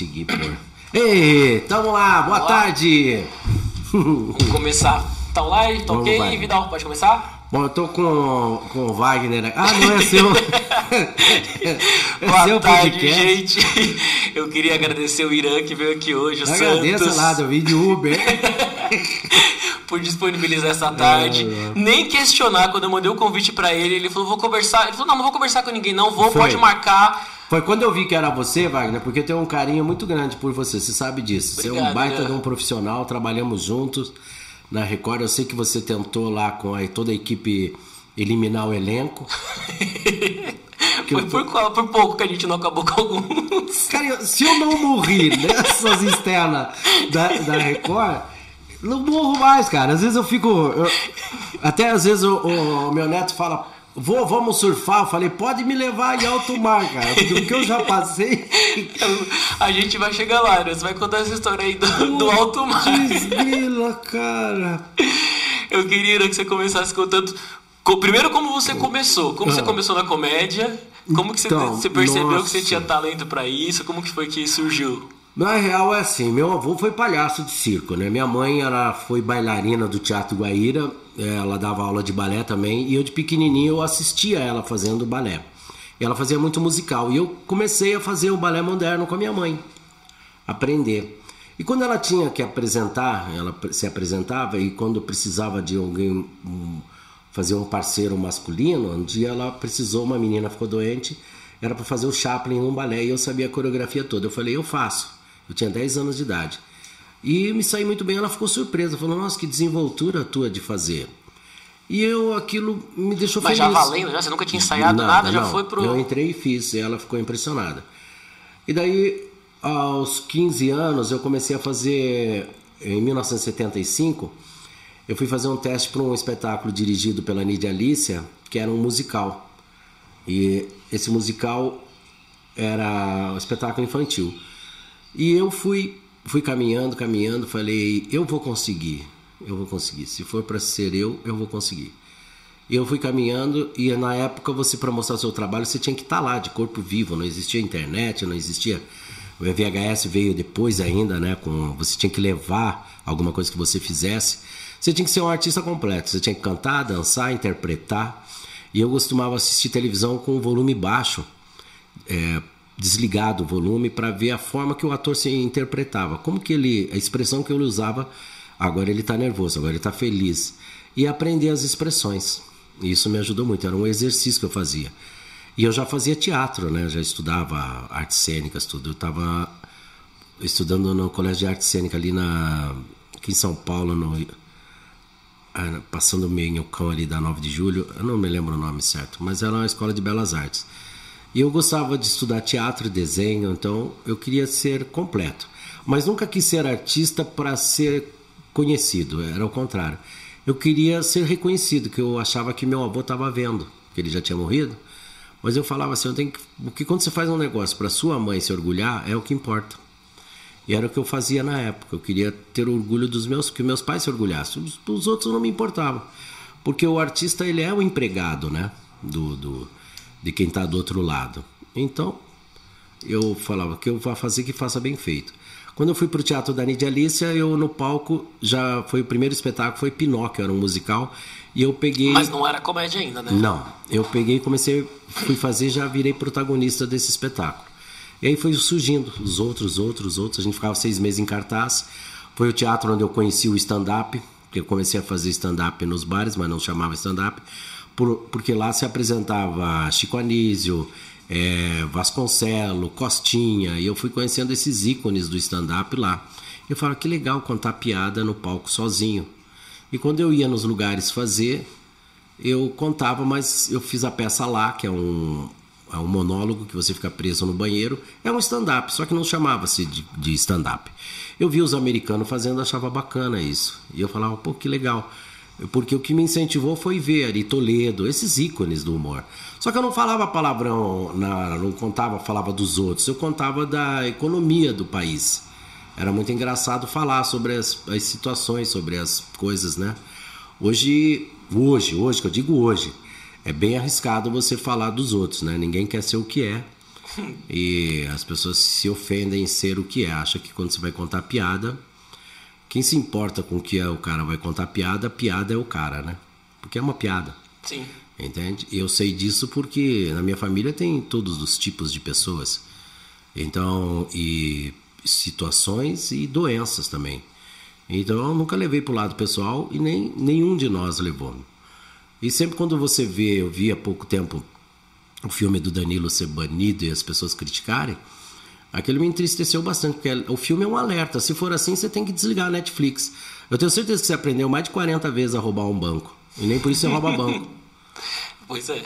consegui pôr. Ei, tamo lá, boa Vamos lá. tarde. Vamos começar. Tá online? Tá Vamos, ok, vai. Vidal? Pode começar? Bom, eu tô com, com o Wagner. aqui. Ah, não é seu. é Boa seu tarde, podcast. gente. Eu queria agradecer o Irã que veio aqui hoje, o Agradeço Santos, lá, eu vim de Uber. por disponibilizar essa tarde. É, é. Nem questionar quando eu mandei o convite pra ele. Ele falou, vou conversar. Ele falou, não, não vou conversar com ninguém, não. Vou, Foi. pode marcar. Foi quando eu vi que era você, Wagner, porque eu tenho um carinho muito grande por você, você sabe disso. Você é um Obrigado, baita Irã. de um profissional, trabalhamos juntos na Record. Eu sei que você tentou lá com a- toda a equipe eliminar o elenco. Foi eu- por, qual- por pouco que a gente não acabou com alguns. Cara, eu- se eu não morrer nessas externas da, da Record, não morro mais, cara. Às vezes eu fico. eu- até às vezes o, o meu neto fala. Vou, vamos surfar. Eu falei, pode me levar em alto mar, cara. Porque o que eu já passei. A gente vai chegar lá, né? Você vai contar essa história aí do, do alto mar. Desgrila, cara. Eu queria Irã, que você começasse contando. co- Primeiro, como você começou? Como você Ah. começou na comédia? Como que você, Então, você percebeu nossa. que você tinha talento pra isso? Como que foi que surgiu? Na real é assim, meu avô foi palhaço de circo, né? Minha mãe ela foi bailarina do Teatro Guaíra, ela dava aula de balé também, e eu de pequenininho eu assistia ela fazendo balé. E ela fazia muito musical, e eu comecei a fazer o balé moderno com a minha mãe, aprender. E quando ela tinha que apresentar, ela se apresentava, e quando precisava de alguém fazer um parceiro masculino, um dia ela precisou, uma menina ficou doente, era para fazer o Chaplin num balé, e eu sabia a coreografia toda. Eu falei, eu faço. Eu tinha 10 anos de idade. E me saí muito bem, ela ficou surpresa, falou, nossa, que desenvoltura tua de fazer. E eu, aquilo me deixou Mas feliz. já valendo, já? Você nunca tinha ensaiado nada, já não. foi pro. Eu entrei e fiz, e ela ficou impressionada. E daí, aos 15 anos, eu comecei a fazer, em 1975, eu fui fazer um teste para um espetáculo dirigido pela Nídia Alicia, que era um musical. E esse musical era um espetáculo infantil. E eu fui, fui caminhando, caminhando, falei, eu vou conseguir, eu vou conseguir. Se for para ser eu, eu vou conseguir. E eu fui caminhando e na época você para mostrar seu trabalho você tinha que estar lá de corpo vivo, não existia internet, não existia o VHS veio depois ainda, né, com você tinha que levar alguma coisa que você fizesse. Você tinha que ser um artista completo, você tinha que cantar, dançar, interpretar. E eu costumava assistir televisão com o volume baixo, é, desligado o volume para ver a forma que o ator se interpretava, como que ele, a expressão que ele usava. Agora ele está nervoso, agora ele está feliz e aprender as expressões. Isso me ajudou muito, era um exercício que eu fazia. E eu já fazia teatro, né? Já estudava artes cênicas, tudo. Eu estava estudando no Colégio de Arte Cênica ali na aqui em São Paulo, no ah, passando o Minhocão ali da 9 de julho, eu não me lembro o nome certo, mas era uma escola de belas artes. E eu gostava de estudar teatro e desenho, então eu queria ser completo. Mas nunca quis ser artista para ser conhecido, era o contrário. Eu queria ser reconhecido, que eu achava que meu avô estava vendo, que ele já tinha morrido. Mas eu falava assim, eu tenho que, porque quando você faz um negócio para sua mãe se orgulhar, é o que importa. E era o que eu fazia na época. Eu queria ter orgulho dos meus, que meus pais se orgulhassem. Os, os outros não me importavam. Porque o artista, ele é o empregado, né? Do, do, de quem está do outro lado. Então, eu falava que eu vou fazer que faça bem feito. Quando eu fui para o Teatro da Nídia Alicia, eu no palco, já foi o primeiro espetáculo, foi Pinóquio, era um musical. E eu peguei... Mas não era comédia ainda, né? Não, eu peguei e comecei, fui fazer já virei protagonista desse espetáculo. E aí foi surgindo os outros, outros, outros. A gente ficava seis meses em cartaz. Foi o teatro onde eu conheci o stand-up, porque eu comecei a fazer stand-up nos bares, mas não chamava stand-up, por- porque lá se apresentava Chico Anísio, eh, Vasconcelo, Costinha, e eu fui conhecendo esses ícones do stand-up lá. Eu falava que legal contar piada no palco sozinho. E quando eu ia nos lugares fazer, eu contava, mas eu fiz a peça lá, que é um, é um monólogo que você fica preso no banheiro. É um stand-up, só que não chamava-se de, de stand-up. Eu vi os americanos fazendo, achava bacana isso. E eu falava, pô, que legal. Porque o que me incentivou foi ver Ari Toledo, esses ícones do humor. Só que eu não falava palavrão, na, não contava, falava dos outros, eu contava da economia do país. Era muito engraçado falar sobre as, as situações, sobre as coisas, né? Hoje, hoje, hoje, que eu digo hoje, é bem arriscado você falar dos outros, né? Ninguém quer ser o que é. E as pessoas se ofendem em ser o que é. Acha que quando você vai contar piada, quem se importa com o que é o cara vai contar piada, a piada é o cara, né? Porque é uma piada. Sim. Entende? Eu sei disso porque na minha família tem todos os tipos de pessoas. Então, e situações e doenças também. Então, eu nunca levei para o lado pessoal e nem nenhum de nós levou. E sempre quando você vê, eu vi há pouco tempo o filme do Danilo ser banido e as pessoas criticarem, aquilo me entristeceu bastante, porque o filme é um alerta. Se for assim, você tem que desligar a Netflix. Eu tenho certeza que você aprendeu mais de 40 vezes a roubar um banco. E nem por isso você rouba banco. Pois é.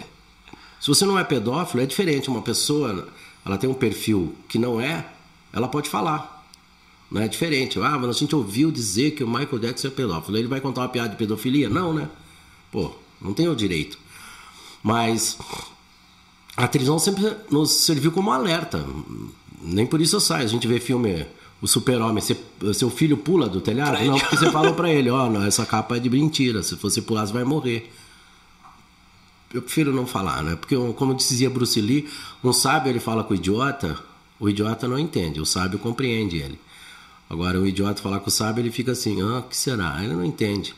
Se você não é pedófilo, é diferente. Uma pessoa, ela tem um perfil que não é, ela pode falar. Não é diferente. Ah, mas a gente ouviu dizer que o Michael Jackson é pedófilo. Ele vai contar uma piada de pedofilia? Não, né? Pô, não tem o direito. Mas a televisão sempre nos serviu como alerta. Nem por isso eu saio. A gente vê filme O Super-Homem, seu filho pula do telhado? Não, porque você falou para ele, ó, oh, essa capa é de mentira. Se você pular, você vai morrer eu prefiro não falar, né? Porque, como dizia Bruce Lee, um sábio ele fala com o idiota, o idiota não entende, o sábio compreende ele. Agora, o idiota falar com o sábio, ele fica assim, ah, o que será? Ele não entende.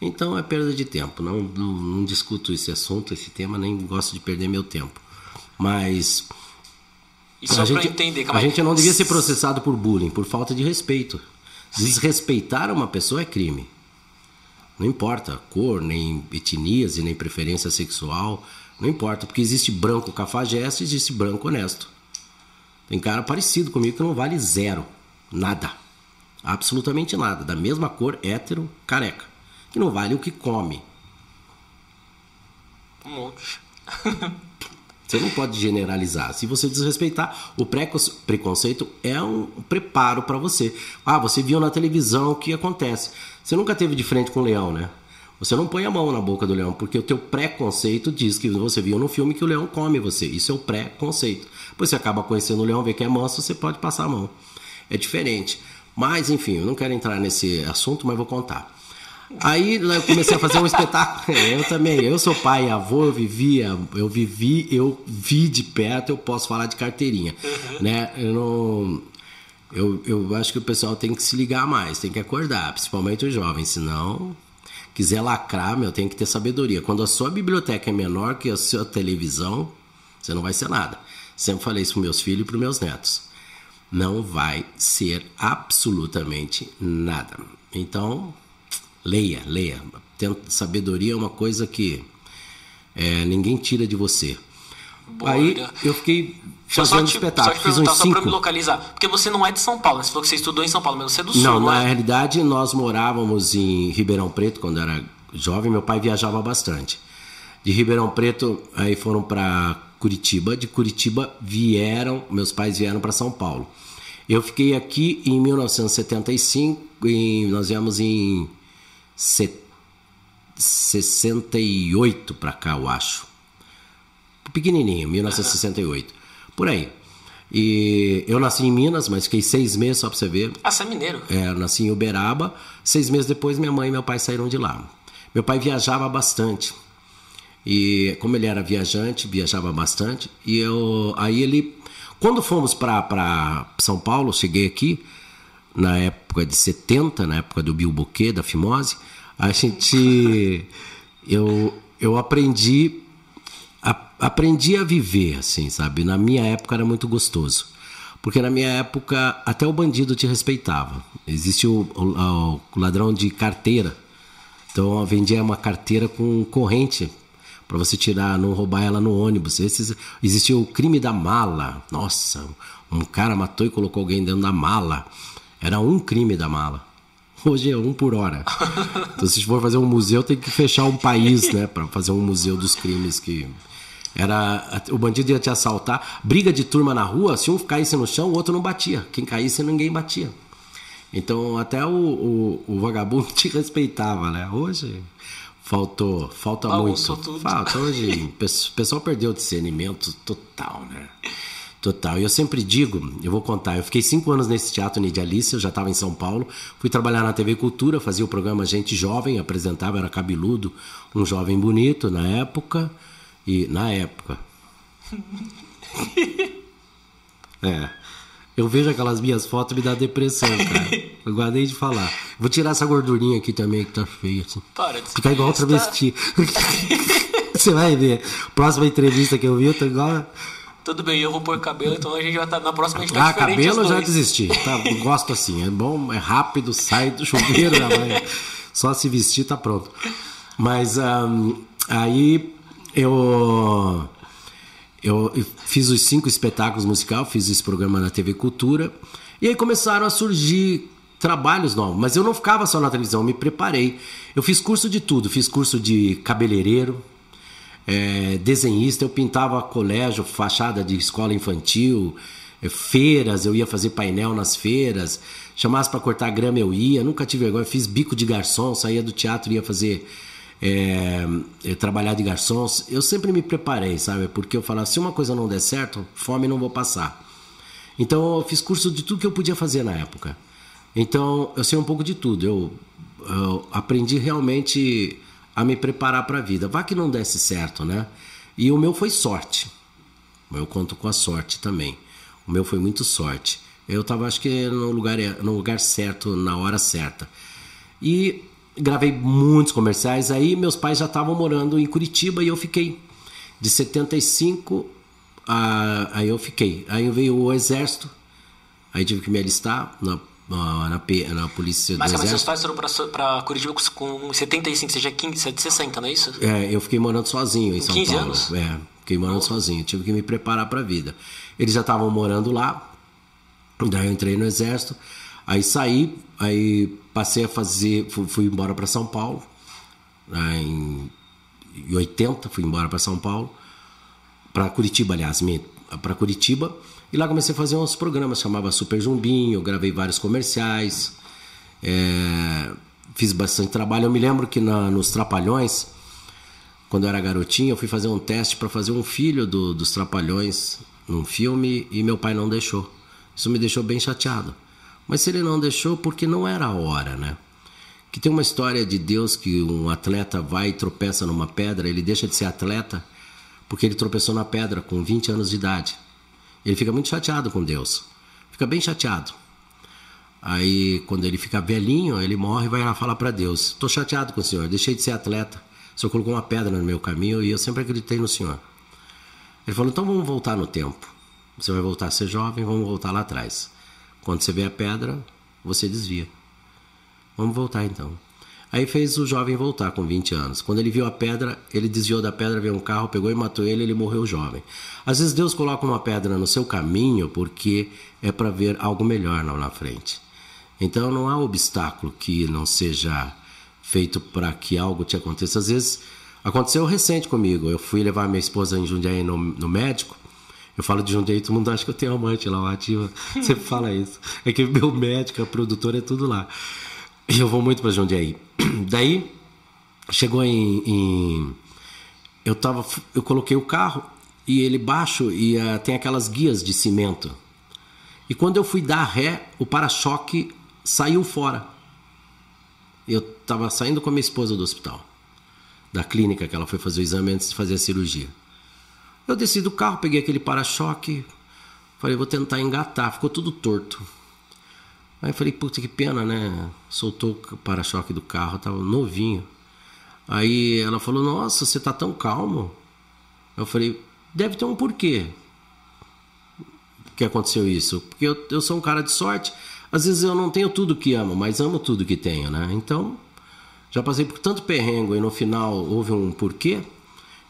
Então é perda de tempo. Não, não, não discuto esse assunto, esse tema, nem gosto de perder meu tempo. Mas. E só a gente, entender, a gente não devia ser processado por bullying, por falta de respeito. Desrespeitar uma pessoa é crime. Não importa cor, nem etnias e nem preferência sexual. Não importa, porque existe branco cafajeste e existe branco honesto. Tem cara parecido comigo que não vale zero. Nada. Absolutamente nada. Da mesma cor, hétero, careca. Que não vale o que come. Um monte. Você não pode generalizar. Se você desrespeitar, o preconceito é um preparo para você. Ah, você viu na televisão o que acontece. Você nunca teve de frente com o leão, né? Você não põe a mão na boca do leão, porque o teu preconceito diz que você viu no filme que o leão come você. Isso é o preconceito. Depois você acaba conhecendo o leão, vê que é manso, você pode passar a mão. É diferente. Mas, enfim, eu não quero entrar nesse assunto, mas vou contar. Aí eu comecei a fazer um espetáculo. Eu também, eu sou pai e avô, eu vivia, eu vivi, eu vi de perto, eu posso falar de carteirinha, uhum. né? Eu não eu, eu acho que o pessoal tem que se ligar mais, tem que acordar, principalmente os jovens, senão quiser lacrar, meu, tem que ter sabedoria. Quando a sua biblioteca é menor que a sua televisão, você não vai ser nada. Sempre falei isso para meus filhos e para meus netos. Não vai ser absolutamente nada. Então, Leia, leia. Sabedoria é uma coisa que é, ninguém tira de você. Boa, Aí eu fiquei fazendo te, espetáculo. Só, fiz uns só para me localizar. Porque você não é de São Paulo, né? Você falou que você estudou em São Paulo, mas você é do Sul. Não, na é? realidade nós morávamos em Ribeirão Preto quando era jovem. Meu pai viajava bastante. De Ribeirão Preto, aí foram para Curitiba. De Curitiba vieram, meus pais vieram para São Paulo. Eu fiquei aqui em 1975 e nós viemos em 68 para cá, eu acho. Pequenininho, 1968. Por aí. E eu nasci em Minas, mas fiquei seis meses só para você ver. Ah, você é mineiro? É, eu nasci em Uberaba. Seis meses depois, minha mãe e meu pai saíram de lá. Meu pai viajava bastante. E como ele era viajante, viajava bastante. E eu, aí ele, quando fomos para São Paulo, cheguei aqui, na época de 70, na época do Bilboquê, da fimose, a gente. Eu, eu aprendi. A, aprendi a viver, assim, sabe? Na minha época era muito gostoso. Porque na minha época até o bandido te respeitava. Existia o, o, o ladrão de carteira. Então vendia uma carteira com corrente para você tirar, não roubar ela no ônibus. Esses, existia o crime da mala. Nossa, um cara matou e colocou alguém dentro da mala. Era um crime da mala. Hoje é um por hora. Então, se for fazer um museu, tem que fechar um país, né? Para fazer um museu dos crimes que. Era. O bandido ia te assaltar. Briga de turma na rua, se um caísse no chão, o outro não batia. Quem caísse, ninguém batia. Então, até o, o, o vagabundo te respeitava, né? Hoje. Faltou, falta muito. Tudo. Falta hoje. O pessoal perdeu o discernimento total, né? Total. E eu sempre digo, eu vou contar, eu fiquei cinco anos nesse teatro Nidia Alice, eu já estava em São Paulo, fui trabalhar na TV Cultura, fazia o programa Gente Jovem, apresentava, era cabeludo, um jovem bonito na época, e na época. É. Eu vejo aquelas minhas fotos e me dá depressão, cara. Eu guardei de falar. Vou tirar essa gordurinha aqui também que tá feia, assim. Para de Ficar igual travesti. Você vai ver. Próxima entrevista que eu vi, eu tô igual. Tudo bem, eu vou pôr cabelo, então a gente vai estar. Na próxima a gente tá Ah, cabelo eu já desisti. Tá, gosto assim. É bom, é rápido, sai do chuveiro, já vai. Só se vestir tá pronto. Mas ahn, aí eu, eu eu fiz os cinco espetáculos musicais, fiz esse programa na TV Cultura. E aí começaram a surgir trabalhos novos. Mas eu não ficava só na televisão, me preparei. Eu fiz curso de tudo. Fiz curso de cabeleireiro, é, desenhista, eu pintava colégio, fachada de escola infantil, é, feiras, eu ia fazer painel nas feiras, chamasse para cortar grama eu ia, nunca tive vergonha, fiz bico de garçom, saía do teatro ia fazer é, é, trabalhar de garçom. Eu sempre me preparei, sabe? Porque eu falava, se uma coisa não der certo, fome não vou passar. Então eu fiz curso de tudo que eu podia fazer na época. Então eu sei um pouco de tudo. Eu, eu aprendi realmente a me preparar para a vida. Vá que não desse certo, né? E o meu foi sorte. Eu conto com a sorte também. O meu foi muito sorte. Eu estava, acho que, no lugar, no lugar certo, na hora certa. E gravei muitos comerciais. Aí meus pais já estavam morando em Curitiba e eu fiquei. De 75 a, aí eu fiquei. Aí veio o exército. Aí tive que me alistar na, na, na, polícia Mas do calma, seus exército. pais foram pra, pra Curitiba com com 75, seja 15, você é de 60, não é isso? É, eu fiquei morando sozinho em São 15 Paulo. anos? É, fiquei morando sozinho. Tive que me preparar para a vida. Eles já estavam morando lá. Daí eu entrei no exército. Aí saí, aí passei a fazer, fui, fui embora para São Paulo. Aí, em em 80 fui embora para São Paulo, para Curitiba, aliás, para Curitiba. E lá comecei a fazer uns programas, chamava Super Jumbinho, gravei vários comerciais. É, fiz bastante trabalho. Eu me lembro que na- nos Trapalhões, quando eu era garotinho, eu fui fazer um teste para fazer um filho do- dos Trapalhões num filme e meu pai não deixou. Isso me deixou bem chateado. Mas se ele não deixou, porque não era a hora, né? Que tem uma história de Deus que um atleta vai e tropeça numa pedra, ele deixa de ser atleta porque ele tropeçou na pedra com 20 anos de idade. Ele fica muito chateado com Deus. Fica bem chateado. Aí, quando ele fica velhinho, ele morre e vai lá falar para Deus: Tô chateado com o senhor, deixei de ser atleta. Senhor colocou uma pedra no meu caminho e eu sempre acreditei no senhor. Ele falou: Então vamos voltar no tempo. Você vai voltar a ser jovem, vamos voltar lá atrás. Quando você vê a pedra, você desvia. Vamos voltar então. Aí fez o jovem voltar com 20 anos. Quando ele viu a pedra, ele desviou da pedra, veio um carro, pegou e matou ele, ele morreu jovem. Às vezes Deus coloca uma pedra no seu caminho porque é para ver algo melhor lá na frente. Então não há obstáculo que não seja feito para que algo te aconteça. Às vezes aconteceu recente comigo. Eu fui levar minha esposa em Jundiaí no, no médico. Eu falo de Jundiaí, todo mundo acha que eu tenho amante lá, ativa. Sempre fala isso. É que meu médico, a produtora, é tudo lá. Eu vou muito para Jundiaí. Daí, chegou em, em- eu tava eu coloquei o carro e ele baixo e ah, tem aquelas guias de cimento. E quando eu fui dar ré o para-choque saiu fora. Eu tava saindo com a minha esposa do hospital da clínica que ela foi fazer o exame antes de fazer a cirurgia. Eu desci do carro peguei aquele para-choque falei vou tentar engatar. Ficou tudo torto Aí eu falei, puta que pena, né? Soltou o para-choque do carro, tava novinho. Aí ela falou, nossa, você tá tão calmo. Eu falei, deve ter um porquê que aconteceu isso. Porque eu, eu sou um cara de sorte. Às vezes eu não tenho tudo que amo, mas amo tudo que tenho, né? Então, já passei por tanto perrengo e no final houve um porquê.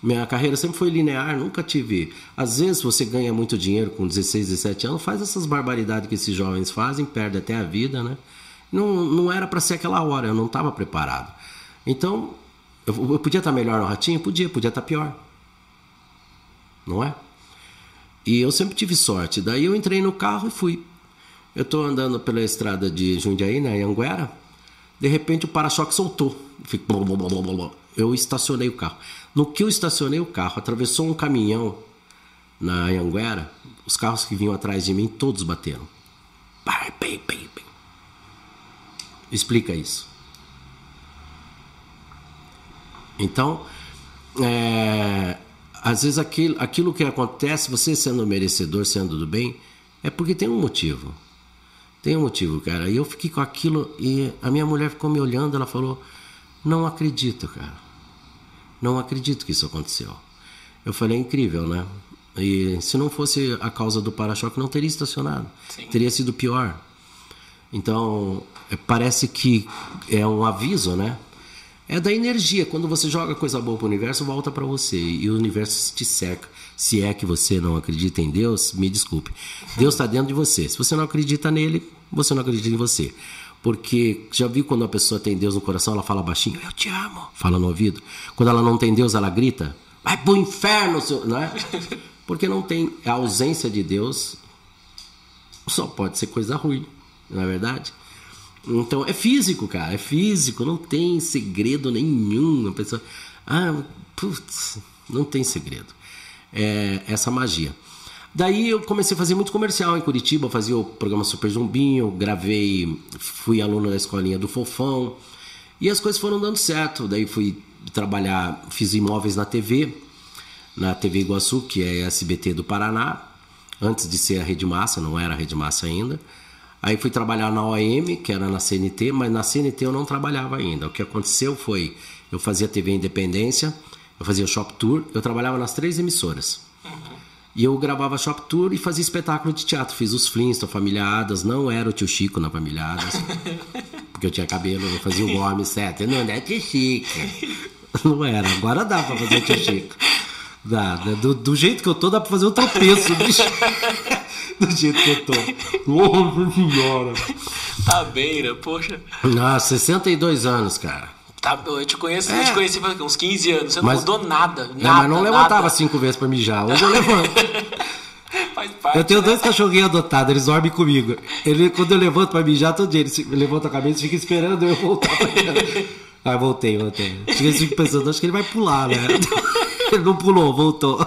Minha carreira sempre foi linear, nunca tive. Às vezes você ganha muito dinheiro com 16, 17 anos, faz essas barbaridades que esses jovens fazem, perde até a vida, né? Não, não era para ser aquela hora, eu não estava preparado. Então, eu, eu podia estar melhor no ratinho? Podia, podia estar pior. Não é? E eu sempre tive sorte. Daí eu entrei no carro e fui. Eu estou andando pela estrada de Jundiaí, na Anguera. De repente o para-choque soltou. Fico Eu estacionei o carro. No que eu estacionei o carro, atravessou um caminhão na Anguera. Os carros que vinham atrás de mim, todos bateram. Explica isso. Então, é, às vezes aquilo, aquilo que acontece, você sendo merecedor, sendo do bem, É porque tem um motivo. Tem um motivo, cara. E eu fiquei com aquilo e a minha mulher ficou me olhando, ela falou: "Não acredito, cara. Não acredito que isso aconteceu". Eu falei: "É incrível, né?" E se não fosse a causa do para-choque, não teria estacionado. Sim. Teria sido pior. Então, é, parece que é um aviso, né? É da energia. Quando você joga coisa boa pro universo, volta para você. E o universo te cerca. Se é que você não acredita em Deus, me desculpe. Deus está dentro de você. Se você não acredita nele, você não acredita em você. Porque já viu quando a pessoa tem Deus no coração, ela fala baixinho, eu te amo, fala no ouvido. Quando ela não tem Deus, ela grita, vai pro inferno, seu... não é? Porque não tem a ausência de Deus, só pode ser coisa ruim, não é verdade? Então é físico, cara, é físico, não tem segredo nenhum. A pessoa, ah, putz, não tem segredo. É essa magia. Daí eu comecei a fazer muito comercial em Curitiba, fazia o programa Super Zumbinho, gravei, fui aluno da escolinha do Fofão e as coisas foram dando certo. Daí fui trabalhar, fiz imóveis na TV, na TV Iguaçu, que é SBT do Paraná, antes de ser a Rede Massa, não era a Rede Massa ainda. Aí fui trabalhar na OAM, que era na CNT, mas na CNT eu não trabalhava ainda. O que aconteceu foi, eu fazia TV Independência, eu fazia Shop Tour, eu trabalhava nas três emissoras. E eu gravava Shop Tour e fazia espetáculo de teatro. Fiz os Flintstones, Família Adas, não era o tio Chico na Família Adas, porque eu tinha cabelo, eu fazia o Gomes, certo? Não, não é tio Chico. Não era, agora dá pra fazer o tio Chico. Dá, dá. Do, do, jeito que eu tô, dá pra fazer um tropeço, bicho. do jeito que eu tô. Nossa senhora. Tá bem, né? Poxa. Nossa, 62 anos, cara. Tá, eu te conheço, é. eu te conheci faz uns 15 anos. Você não mas, mudou nada. nada não, mas não levantava nada. cinco vezes pra mijar. Hoje eu levanto. Faz parte, eu tenho né? dois cachorrinhos adotados, eles dormem comigo. Ele, quando eu levanto pra mijar, todo dia, ele levanta a cabeça e fica esperando eu voltar pra Ah, voltei, voltei. Pensando, acho que ele vai pular, né? Ele não pulou, voltou.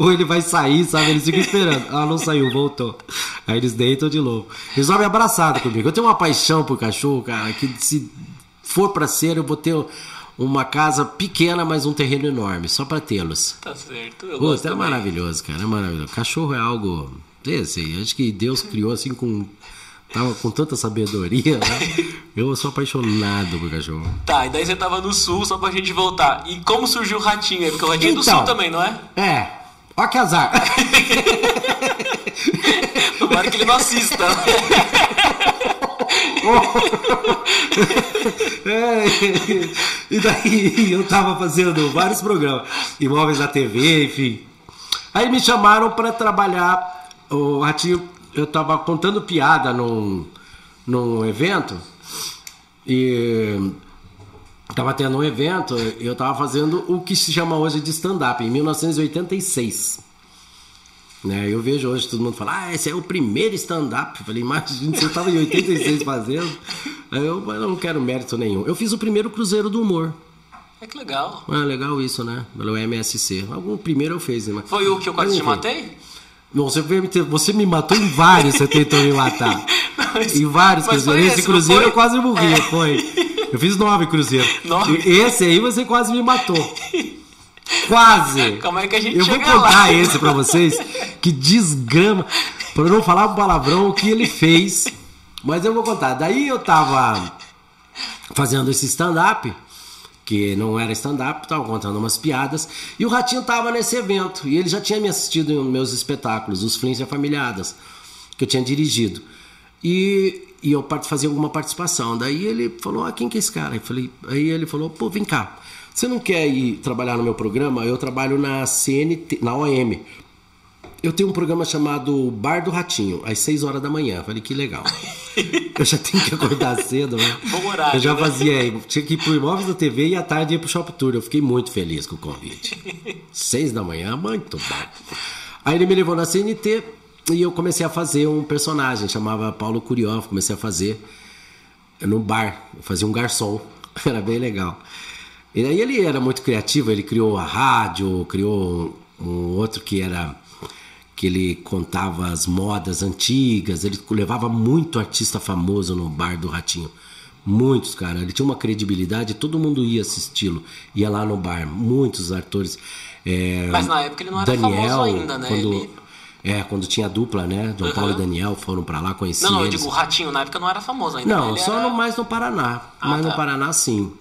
Ou ele vai sair, sabe? Eles ficam esperando. Ah, não saiu, voltou. Aí eles deitam de novo. Eles dormem abraçados comigo. Eu tenho uma paixão por cachorro, cara, que se for pra ser, eu vou ter uma casa pequena, mas um terreno enorme, só pra tê-los. Tá certo. Eu Pô, é maravilhoso, cara. É maravilhoso. Cachorro é algo. Esse, acho que Deus criou assim com tava com tanta sabedoria, né? Eu sou apaixonado por cachorro. Tá, e daí você tava no sul, só pra gente voltar. E como surgiu o ratinho aí? Porque o ratinho então, é do sul também, não é? É. Ó que azar. Tomara que ele não assista. é, e daí eu tava fazendo vários programas, imóveis na TV, enfim. Aí me chamaram para trabalhar. O Ratinho eu tava contando piada num, num evento e tava tendo um evento eu tava fazendo o que se chama hoje de stand-up, em 1986. Né? Eu vejo hoje todo mundo falar, ah, esse é o primeiro stand-up. Eu falei, imagina, você estava em 86 fazendo. Eu, eu não quero mérito nenhum. Eu fiz o primeiro Cruzeiro do Humor. É que legal. É legal isso, né? Pelo MSC. Algum primeiro eu fiz, né? Foi o que eu quase te matei? Você, você me matou em vários, você tentou me matar. Mas, em vários cruzeiros. Esse, esse cruzeiro eu quase morri, é. foi. Eu fiz nove cruzeiros. Nove? Esse aí você quase me matou. Quase! Como é que a gente Eu vou contar lá? esse pra vocês, que desgrama. Pra não falar um palavrão o que ele fez. Mas eu vou contar. Daí eu tava fazendo esse stand-up que não era stand-up, tava contando umas piadas, e o Ratinho tava nesse evento, e ele já tinha me assistido em meus espetáculos, os Flins e Afamiliadas, que eu tinha dirigido. E, e eu fazia alguma participação. Daí ele falou: Ah, quem que é esse cara? Eu falei, aí ele falou: Pô, vem cá. Você não quer ir trabalhar no meu programa? Eu trabalho na CNT, na OM. Eu tenho um programa chamado Bar do Ratinho, às 6 horas da manhã. Falei, que legal. eu já tenho que acordar cedo, né? Bom horário. Eu já né? fazia, tinha que ir pro Imóveis da TV e à tarde ia pro Shop Tour. Eu fiquei muito feliz com o convite. 6 da manhã, muito bom. Aí ele me levou na CNT e eu comecei a fazer um personagem, chamava Paulo Curió. Comecei a fazer no bar, eu fazia um garçom. Era bem legal. E aí ele era muito criativo, ele criou a rádio, criou um outro que era que ele contava as modas antigas, ele levava muito artista famoso no bar do Ratinho. Muitos, cara. Ele tinha uma credibilidade, todo mundo ia assisti-lo. Ia lá no bar, muitos atores. É, Mas na época ele não era Daniel, famoso ainda, né? Quando, ele... É, quando tinha dupla, né? João uhum. Paulo e Daniel foram para lá, conheci Não, não, eles. eu digo, o Ratinho na época não era famoso ainda. Não, só era... no, mais no Paraná. Ah, mais tá. no Paraná, sim.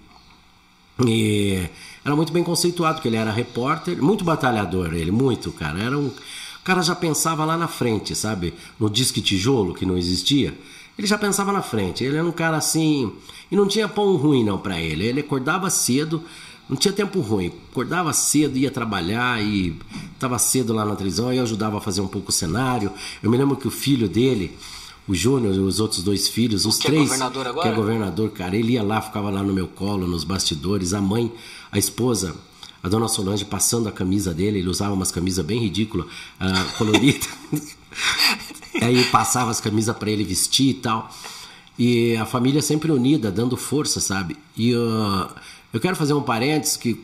E era muito bem conceituado, porque ele era repórter, muito batalhador, ele, muito, cara. Era um. O cara já pensava lá na frente, sabe? No disque tijolo, que não existia. Ele já pensava na frente. Ele era um cara assim. E não tinha pão ruim, não, para ele. Ele acordava cedo, não tinha tempo ruim. Acordava cedo, ia trabalhar e estava cedo lá na televisão. Eu ajudava a fazer um pouco o cenário. Eu me lembro que o filho dele, o Júnior e os outros dois filhos, os que três. É governador agora? Que é governador, cara. Ele ia lá, ficava lá no meu colo, nos bastidores. A mãe, a esposa, a dona Solange passando a camisa dele, ele usava umas camisas bem ridículas, uh, coloridas. Aí passava as camisas para ele vestir e tal. E a família sempre unida, dando força, sabe? E uh, eu quero fazer um parênteses que,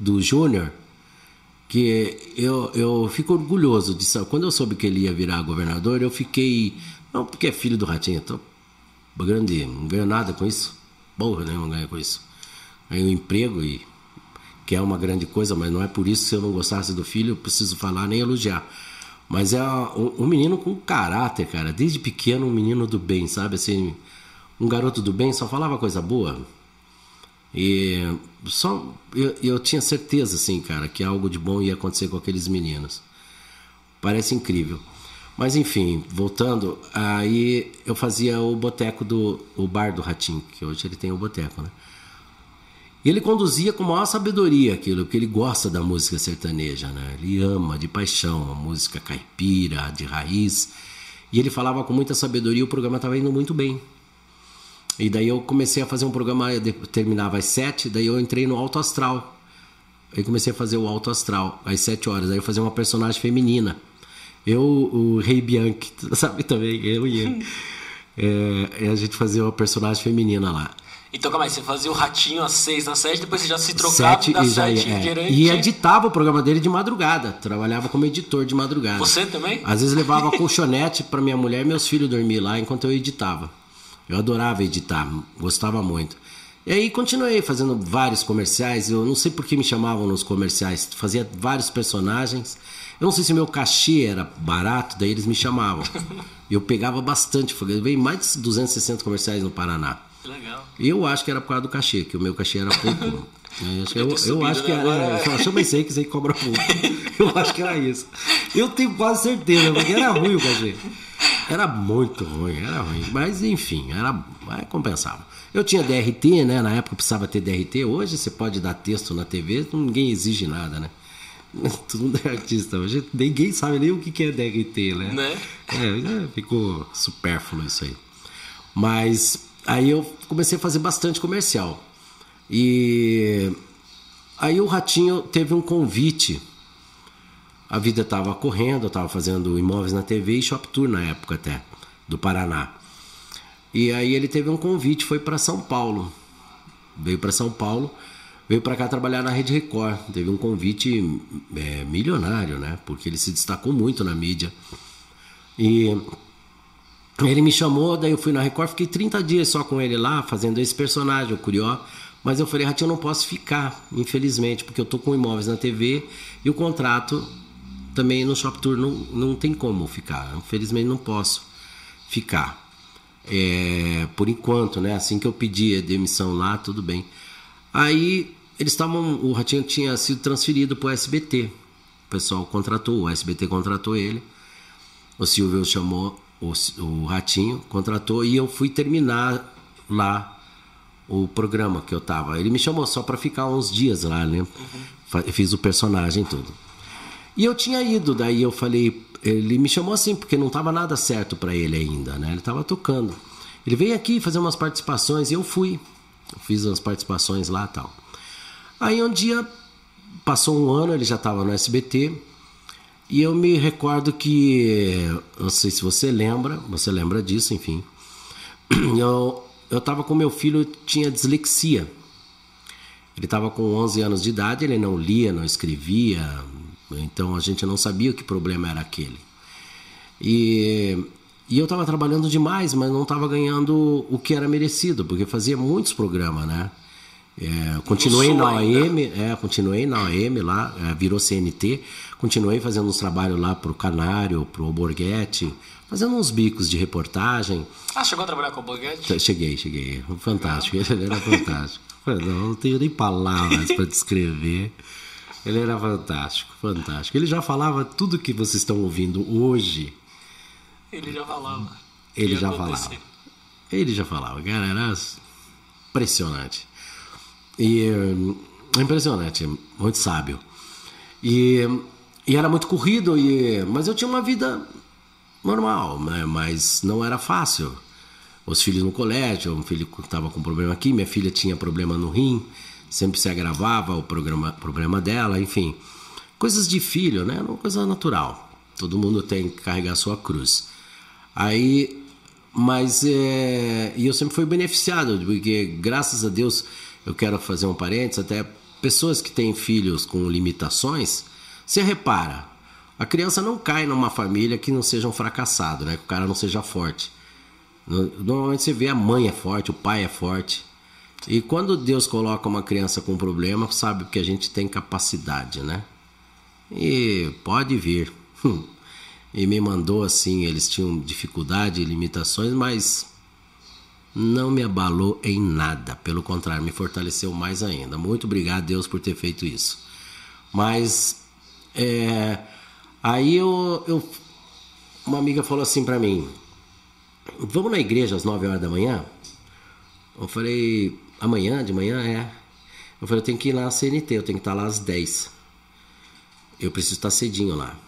do Júnior, que eu, eu fico orgulhoso disso. Quando eu soube que ele ia virar governador, eu fiquei. Não porque é filho do Ratinho, tô grande, não ganho nada com isso. Porra? Não ganho com isso. Ganho um emprego e que é uma grande coisa, mas não é por isso que se eu não gostasse do filho, eu preciso falar nem elogiar. Mas é um, um, menino com caráter, cara. Desde pequeno, um menino do bem, sabe? Assim, um garoto do bem só falava coisa boa. E só eu, eu tinha certeza, assim, cara, que algo de bom ia acontecer com aqueles meninos. Parece incrível. Mas enfim, voltando, aí eu fazia o boteco do o bar do Ratinho, que hoje ele tem o boteco, né? E ele conduzia com maior sabedoria aquilo, porque ele gosta da música sertaneja, né? Ele ama de paixão a música caipira, de raiz. E ele falava com muita sabedoria, o programa estava indo muito bem. E daí eu comecei a fazer um programa, terminava às sete, daí eu entrei no Alto Astral. Aí comecei a fazer o Alto Astral, às sete horas. Aí eu fazia uma personagem feminina. Eu, o Rei Bianchi, sabe também? Eu e ele. É, a gente fazia uma personagem feminina lá. Então, calma aí, você fazia o ratinho às seis, às sete, depois você já se trocava sete, das sete é. E editava o programa dele de madrugada. Trabalhava como editor de madrugada. Você também? Às vezes levava colchonete para minha mulher e meus filhos dormir lá enquanto eu editava. Eu adorava editar, gostava muito. E aí continuei fazendo vários comerciais. Eu não sei por que me chamavam nos comerciais. Fazia vários personagens. Eu não sei se meu cachê era barato, daí eles me chamavam. Eu pegava bastante. Eu veio mais de 260 comerciais no Paraná. Legal. Eu acho que era por causa do cachê, que o meu cachê era pouco. Eu acho que, eu, eu acho que era. É, chama isso aí que você cobra pouco. Eu acho que era isso. Eu tenho quase certeza, porque era ruim o cachê. Era muito ruim, era ruim. Mas enfim, era, era compensava. Eu tinha DRT, né? Na época precisava ter DRT. Hoje você pode dar texto na TV, ninguém exige nada, né? Todo mundo é artista. Hoje ninguém sabe nem o que é DRT, né? né? É, é, ficou supérfluo isso aí. Mas Aí eu comecei a fazer bastante comercial. E aí o Ratinho teve um convite. A vida estava correndo, eu estava fazendo imóveis na TV e Shop Tour na época até, do Paraná. E aí ele teve um convite, foi para São Paulo. Veio para São Paulo, veio para cá trabalhar na Rede Record. Teve um convite é, milionário, né? Porque ele se destacou muito na mídia. E ele me chamou, daí eu fui na Record, fiquei 30 dias só com ele lá, fazendo esse personagem, o Curió. Mas eu falei, Ratinho, eu não posso ficar, infelizmente, porque eu tô com imóveis na TV e o contrato também no Shop Tour não, não tem como ficar. Infelizmente não posso ficar. É, por enquanto, né? Assim que eu pedi a demissão lá, tudo bem. Aí eles estavam. O Ratinho tinha sido transferido para o SBT. O pessoal contratou, o SBT contratou ele. O Silvio chamou o, o Ratinho contratou e eu fui terminar lá o programa que eu tava. Ele me chamou só para ficar uns dias lá, né? Uhum. Fiz o personagem tudo. E eu tinha ido, daí eu falei, ele me chamou assim porque não tava nada certo para ele ainda, né? Ele tava tocando. Ele veio aqui fazer umas participações e eu fui. Eu fiz umas participações lá, tal. Aí um dia passou um ano, ele já tava no SBT. E eu me recordo que, não sei se você lembra, você lembra disso, enfim. Eu eu estava com meu filho, tinha dislexia. Ele estava com 11 anos de idade, ele não lia, não escrevia, então a gente não sabia que problema era aquele. E, e eu estava trabalhando demais, mas não estava ganhando o que era merecido, porque fazia muitos programas, né? É, continuei na OM, é, continuei na OM lá, é, virou CNT, continuei fazendo uns trabalhos lá pro Canário, pro Borghetti, fazendo uns bicos de reportagem. Ah, chegou a trabalhar com o Borghetti? Cheguei, cheguei. Fantástico, ele era fantástico. Não, não tenho nem palavras para descrever. Ele era fantástico, fantástico. Ele já falava tudo que vocês estão ouvindo hoje. Ele já falava. Ele já falava. Ele já falava, cara, era impressionante. E é impressionante, muito sábio. E, e era muito corrido, e, mas eu tinha uma vida normal, né? mas não era fácil. Os filhos no colégio, um filho estava com problema aqui, minha filha tinha problema no rim, sempre se agravava o programa, problema dela, enfim. Coisas de filho, né? Uma coisa natural. Todo mundo tem que carregar a sua cruz. Aí, mas é, e eu sempre fui beneficiado, porque graças a Deus eu quero fazer um parênteses, até pessoas que têm filhos com limitações, você repara, a criança não cai numa família que não seja um fracassado, né? Que o cara não seja forte. Normalmente você vê a mãe é forte, o pai é forte. E quando Deus coloca uma criança com problema, sabe que a gente tem capacidade, né? E pode vir. E me mandou assim, eles tinham dificuldade limitações, mas não me abalou em nada, pelo contrário, me fortaleceu mais ainda. Muito obrigado, Deus, por ter feito isso. Mas é, aí eu, eu, uma amiga falou assim para mim: Vamos na igreja às 9 horas da manhã? Eu falei: Amanhã, de manhã? É. Eu falei: Eu tenho que ir lá na CNT, eu tenho que estar lá às 10. Eu preciso estar cedinho lá.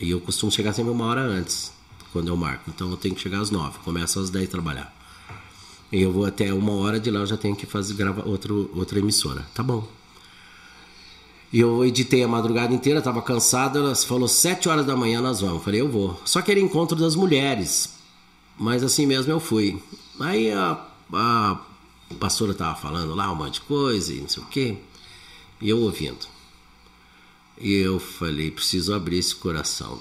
E eu costumo chegar sempre uma hora antes, quando eu marco. Então eu tenho que chegar às 9, começo às 10 a trabalhar. Eu vou até uma hora de lá, eu já tenho que fazer gravar outro, outra emissora. Tá bom. Eu editei a madrugada inteira, tava cansado. Ela falou sete horas da manhã nós vamos. Falei, eu vou. Só que era encontro das mulheres. Mas assim mesmo eu fui. Aí a, a pastora tava falando lá um monte de coisa e não sei o quê. E eu ouvindo. E eu falei, preciso abrir esse coração.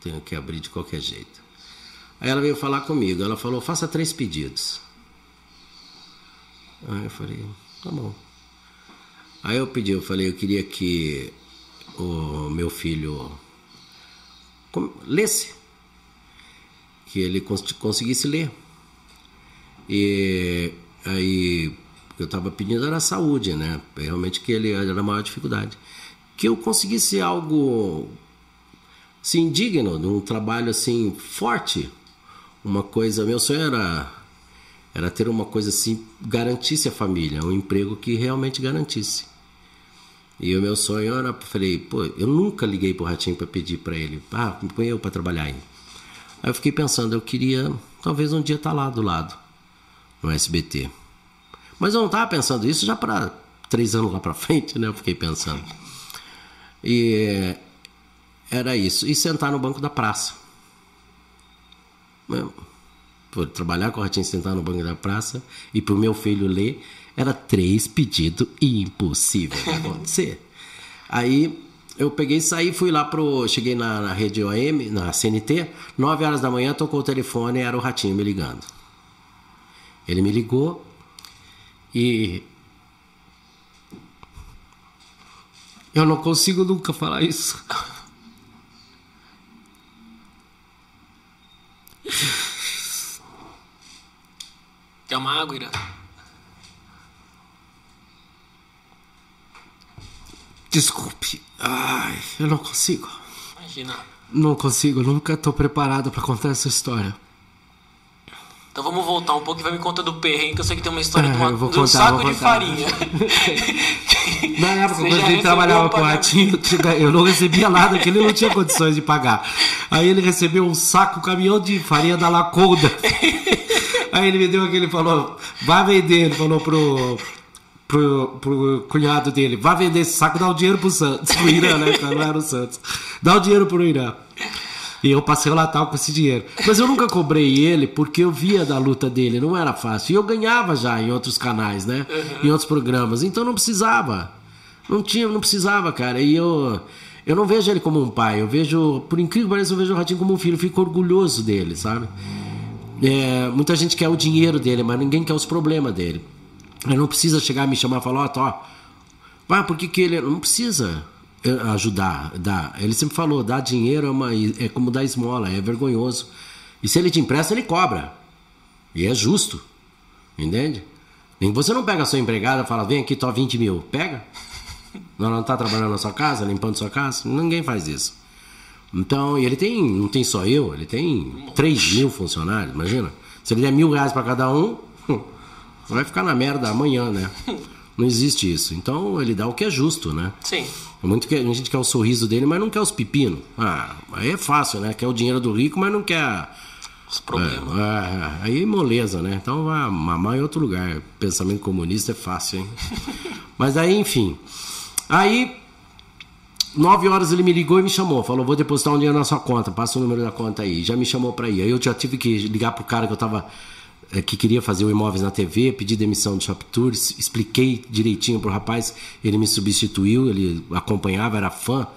Tenho que abrir de qualquer jeito. Aí ela veio falar comigo. Ela falou, faça três pedidos. Aí eu falei, tá bom. Aí eu pedi, eu falei, eu queria que o meu filho lesse, que ele conseguisse ler. E aí eu estava pedindo era saúde, né? Realmente que ele era a maior dificuldade. Que eu conseguisse algo assim digno, de um trabalho assim forte, uma coisa. Meu sonho era era ter uma coisa assim, garantisse a família, um emprego que realmente garantisse. E o meu sonho era, falei, pô, eu nunca liguei pro Ratinho para pedir para ele, ah, põe eu para trabalhar aí. Aí eu fiquei pensando, eu queria talvez um dia estar tá lá do lado, no SBT. Mas eu não estava pensando isso já para três anos lá para frente, né? Eu fiquei pensando. E era isso. E sentar no banco da praça por trabalhar com o Ratinho sentar no banco da praça e para o meu filho ler, era três pedidos impossível de acontecer. Aí eu peguei e saí, fui lá pro. Cheguei na, na rede OM, na CNT, 9 horas da manhã, tocou o telefone e era o Ratinho me ligando. Ele me ligou e. Eu não consigo nunca falar isso. Quer uma água, Ira? Desculpe. Ai, eu não consigo. Imagina. Não consigo, nunca estou preparado para contar essa história. Então vamos voltar um pouco e vai me contar do perrengue, que eu sei que tem uma história é, de, uma, de um contar, saco de farinha. Na época, quando a gente trabalhava com o Ratinho, eu não recebia nada, que ele não tinha condições de pagar. Aí ele recebeu um saco, um caminhão de farinha da Laconda. Aí ele me deu aquele, falou, vá vender, ele falou pro, pro, pro cunhado dele, vá vender esse saco, dá o dinheiro pro Santos, pro Irã, né? Não era o Santos. Dá o dinheiro pro Irã. E eu passei o Natal com esse dinheiro. Mas eu nunca cobrei ele porque eu via da luta dele, não era fácil. E eu ganhava já em outros canais, né? Uhum. Em outros programas. Então não precisava. Não tinha, não precisava, cara. E eu. Eu não vejo ele como um pai, eu vejo, por incrível que pareça, eu vejo o Ratinho como um filho, eu fico orgulhoso dele, sabe? É, muita gente quer o dinheiro dele, mas ninguém quer os problemas dele. Ele não precisa chegar e me chamar e falar, ó, oh, vai, por que, que ele. Não precisa eh, ajudar, dar. Ele sempre falou, dar dinheiro é, uma, é como dar esmola, é vergonhoso. E se ele te empresta, ele cobra. E é justo. Entende? Você não pega a sua empregada e fala, vem aqui, tô 20 mil. Pega. Ela não está trabalhando na sua casa, limpando sua casa? Ninguém faz isso. Então, e ele tem, não tem só eu, ele tem 3 mil funcionários, imagina. Se ele der mil reais para cada um, vai ficar na merda amanhã, né? Não existe isso. Então, ele dá o que é justo, né? Sim. É muito que a gente quer o sorriso dele, mas não quer os pepinos. Ah, aí é fácil, né? Quer o dinheiro do rico, mas não quer os problemas. É, é, aí é moleza, né? Então vai mamar em outro lugar. Pensamento comunista é fácil, hein? mas aí, enfim. Aí, nove horas ele me ligou e me chamou. Falou, vou depositar um dinheiro na sua conta. Passa o número da conta aí. Já me chamou para ir. Aí eu já tive que ligar pro cara que eu tava... É, que queria fazer o Imóveis na TV, pedi demissão do Shop Tours, expliquei direitinho pro rapaz, ele me substituiu, ele acompanhava, era fã.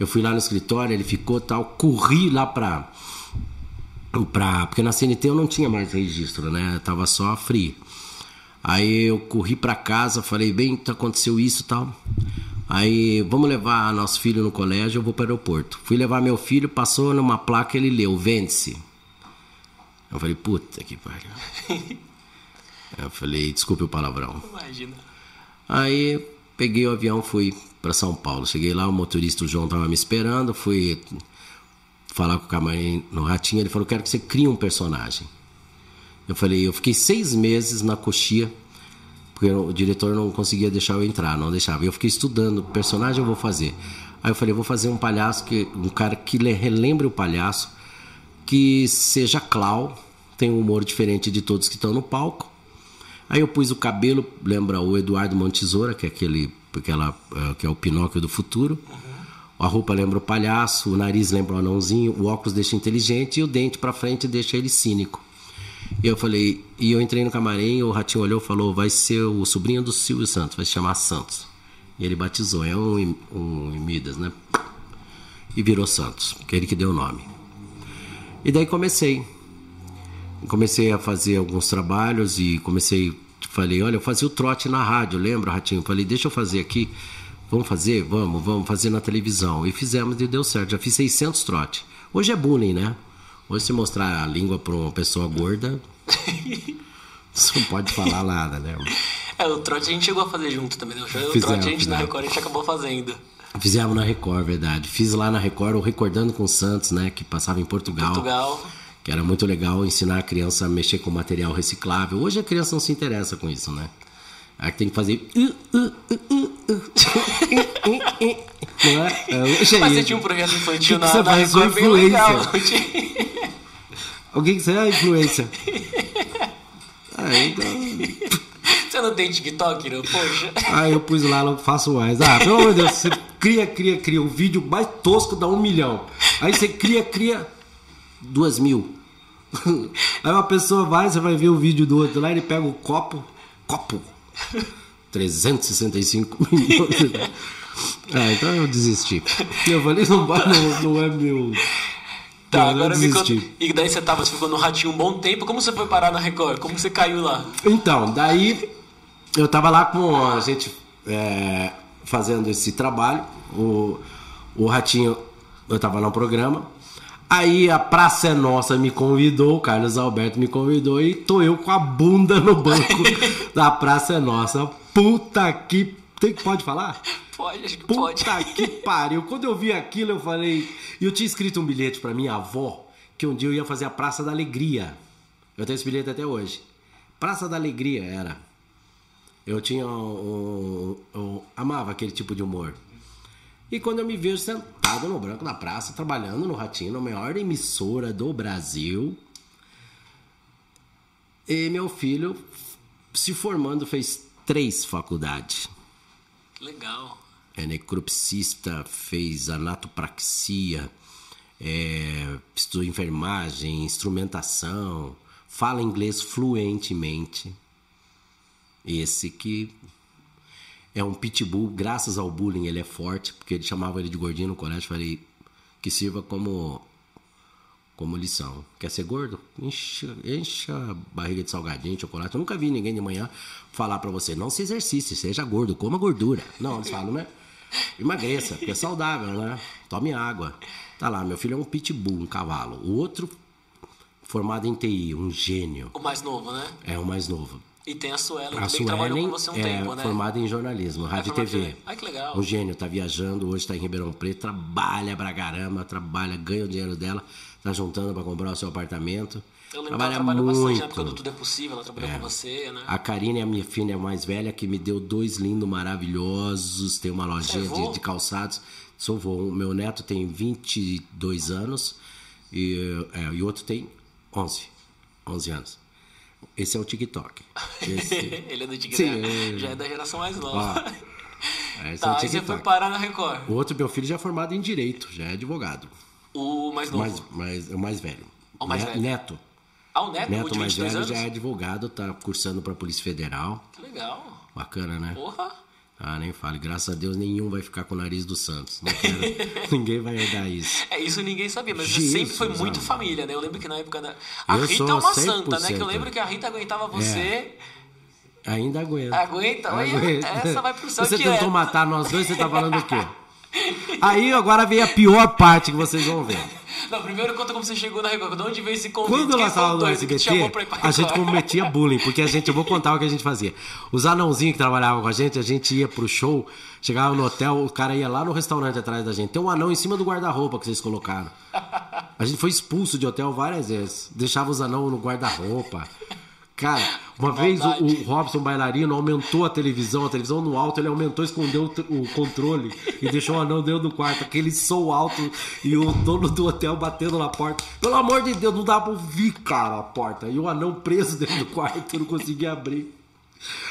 Eu fui lá no escritório, ele ficou tal, corri lá pra pra, porque na CNT eu não tinha mais registro, né? Eu tava só free. Aí eu corri para casa, falei, bem, aconteceu isso tal. Aí, vamos levar nosso filho no colégio, eu vou para o aeroporto. Fui levar meu filho, passou numa placa, ele leu, vende-se. Eu falei, puta que pariu. eu falei, desculpe o palavrão. Imagina. Aí, peguei o avião, fui para São Paulo. Cheguei lá, o motorista, o João, tava me esperando, fui falar com o camarim no Ratinho, ele falou, quero que você crie um personagem. Eu falei, eu fiquei seis meses na coxia, porque o diretor não conseguia deixar eu entrar, não deixava. Eu fiquei estudando, personagem eu vou fazer. Aí eu falei, vou fazer um palhaço, que, um cara que relembre o palhaço, que seja clau, tem um humor diferente de todos que estão no palco. Aí eu pus o cabelo, lembra o Eduardo Montesoura, que é aquele, aquela, é, que é o Pinóquio do futuro. A roupa lembra o palhaço, o nariz lembra o anãozinho, o óculos deixa inteligente e o dente para frente deixa ele cínico. E eu falei, e eu entrei no camarim, o ratinho olhou e falou: vai ser o sobrinho do Silvio Santos, vai se chamar Santos. E ele batizou, é um, um Midas, né? E virou Santos, que é ele que deu o nome. E daí comecei. Comecei a fazer alguns trabalhos e comecei. Falei, olha, eu fazia o trote na rádio, lembra, Ratinho? Falei, deixa eu fazer aqui. Vamos fazer? Vamos, vamos fazer na televisão. E fizemos e deu certo. Já fiz 600 trote. Hoje é bullying, né? Hoje se mostrar a língua para uma pessoa gorda, você não pode falar nada, né? É, o trote a gente chegou a fazer junto também, né? O fizemos, trote a gente na Record a gente acabou fazendo. Fizemos na Record, verdade. Fiz lá na Record o Recordando com Santos, né? Que passava em Portugal. Portugal. Que era muito legal ensinar a criança a mexer com material reciclável. Hoje a criança não se interessa com isso, né? Aí tem que fazer. Não é? é Mas você tinha um projeto infantil que na, você na bem legal. Alguém que você é a influência. Ah, então... Você não tem TikTok, não? Poxa. Ah, eu pus lá, não faço mais. Ah, pelo amor de Deus, você cria, cria, cria. O vídeo mais tosco dá um milhão. Aí você cria, cria duas mil. Aí uma pessoa vai, você vai ver o vídeo do outro lá, ele pega o copo, copo, 365 milhões. Ah, então eu desisti. Eu falei, não, não, não é meu. Tá, agora me conta. E daí você tava, você ficou no ratinho um bom tempo. Como você foi parar na Record? Como você caiu lá? Então, daí eu tava lá com a gente é, fazendo esse trabalho. O, o ratinho, eu tava no programa. Aí a Praça é Nossa me convidou, o Carlos Alberto me convidou e tô eu com a bunda no banco da Praça é Nossa. Puta que. Tem, pode falar? Pode, acho que Puta pode. Puta que pariu. Quando eu vi aquilo, eu falei. E eu tinha escrito um bilhete para minha avó que um dia eu ia fazer a Praça da Alegria. Eu tenho esse bilhete até hoje. Praça da Alegria era. Eu tinha. Um, um, um, amava aquele tipo de humor. E quando eu me vejo sentado no branco na praça, trabalhando no Ratinho, a maior emissora do Brasil, e meu filho, se formando, fez três faculdades. Legal. É necropsista, fez anatopraxia, é, estudou enfermagem, instrumentação, fala inglês fluentemente. Esse que é um pitbull, graças ao bullying ele é forte, porque ele chamava ele de gordinho no colégio, falei que sirva como como lição. Quer ser gordo? Enche, enche a barriga de salgadinho, chocolate. Eu nunca vi ninguém de manhã falar para você, não se exercite, seja gordo, coma gordura. Não, eles falam, né? Emagreça, porque é saudável, né? Tome água. Tá lá, meu filho é um pitbull, um cavalo. O outro, formado em TI, um gênio. O mais novo, né? É, o mais novo. E tem a Suelen, a Suelen, trabalhou com você um é, tempo, né? formada em jornalismo, rádio e TV. Ai, que legal. Um gênio, tá viajando, hoje tá em Ribeirão Preto, trabalha pra caramba, trabalha, ganha o dinheiro dela, tá juntando para comprar o seu apartamento. Eu lembro trabalha que ela muito. bastante, né? Quando tudo é possível, ela trabalhou é. com você, né? A Karine é a minha filha mais velha, que me deu dois lindos, maravilhosos, tem uma lojinha de, de, calçados. Sou vô. Meu neto tem 22 anos e, é, e o outro tem 11. 11 anos. Esse é o TikTok. Esse... Ele é do TikTok. Sim, é... Já é da geração mais nova. Ó, tá, é aí você foi parar na Record. O outro, meu filho, já é formado em Direito, já é advogado. O mais novo? Mais, mais, o mais velho. O mais velho? Neto. Ah, o Neto, Neto mais velho anos? já é advogado, tá cursando pra Polícia Federal. Que legal. Bacana, né? Porra. Ah, nem fale. Graças a Deus nenhum vai ficar com o nariz do Santos. Quero... ninguém vai herdar isso. É, isso ninguém sabia, mas Jesus, sempre foi muito família, né? Eu lembro que na época da. A eu Rita é uma santa, né? Que eu lembro que a Rita aguentava você. É. Ainda aguenta. Aguenta? Aguenta. essa vai pro céu Você tentou é. matar nós dois, você tá falando o quê? Aí agora vem a pior parte que vocês vão ver. Não, primeiro conta como você chegou na Record. De onde veio esse convite? Quando ela estava no SBT, a gente cometia bullying, porque a gente, eu vou contar o que a gente fazia. Os anãozinhos que trabalhavam com a gente, a gente ia pro show, chegava no hotel, o cara ia lá no restaurante atrás da gente. Tem um anão em cima do guarda-roupa que vocês colocaram. A gente foi expulso de hotel várias vezes. Deixava os anãos no guarda-roupa. Cara, uma vez o, o, Robson bailarino aumentou a televisão, a televisão no alto, ele aumentou, escondeu o, o controle e deixou o anão dentro do quarto, aquele som alto e o dono do hotel batendo na porta. Pelo amor de Deus, não dá pra ouvir, cara, a porta. E o anão preso dentro do quarto, não conseguia abrir.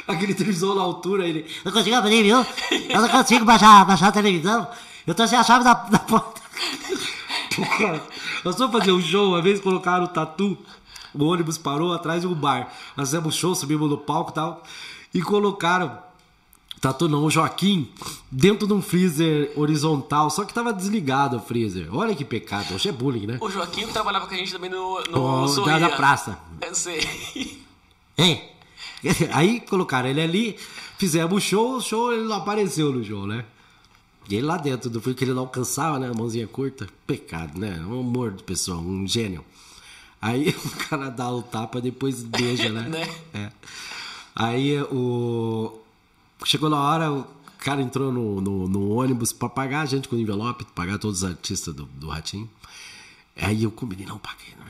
Aquele televisão na altura, ele. Não consigo abrir, viu? Eu não consigo baixar, baixar a televisão. Eu tô sem a chave da, da porta. Nós fomos fazer um show, uma vez colocaram o tatu o ônibus parou atrás de um bar. Nós fizemos show, subimos no palco e tal. E colocaram Tatu não, o Joaquim dentro de um freezer horizontal, só que tava desligado o freezer. Olha que pecado, hoje é bullying, né? O Joaquim trabalhava com a gente também no, no o, da, da praça. Eu sei. É. Aí colocaram ele ali, fizemos o show, o show ele não apareceu no show, né? E ele lá dentro do freezer que ele não alcançava, né? Mãozinha curta. Pecado, né? Um amor de pessoa, um gênio. Aí o cara dá o tapa, depois beija, né? né? É. Aí o. Chegou na hora, o cara entrou no, no, no ônibus para pagar a gente com o envelope, pagar todos os artistas do, do Ratinho. Aí eu combinei, não paguei. Não.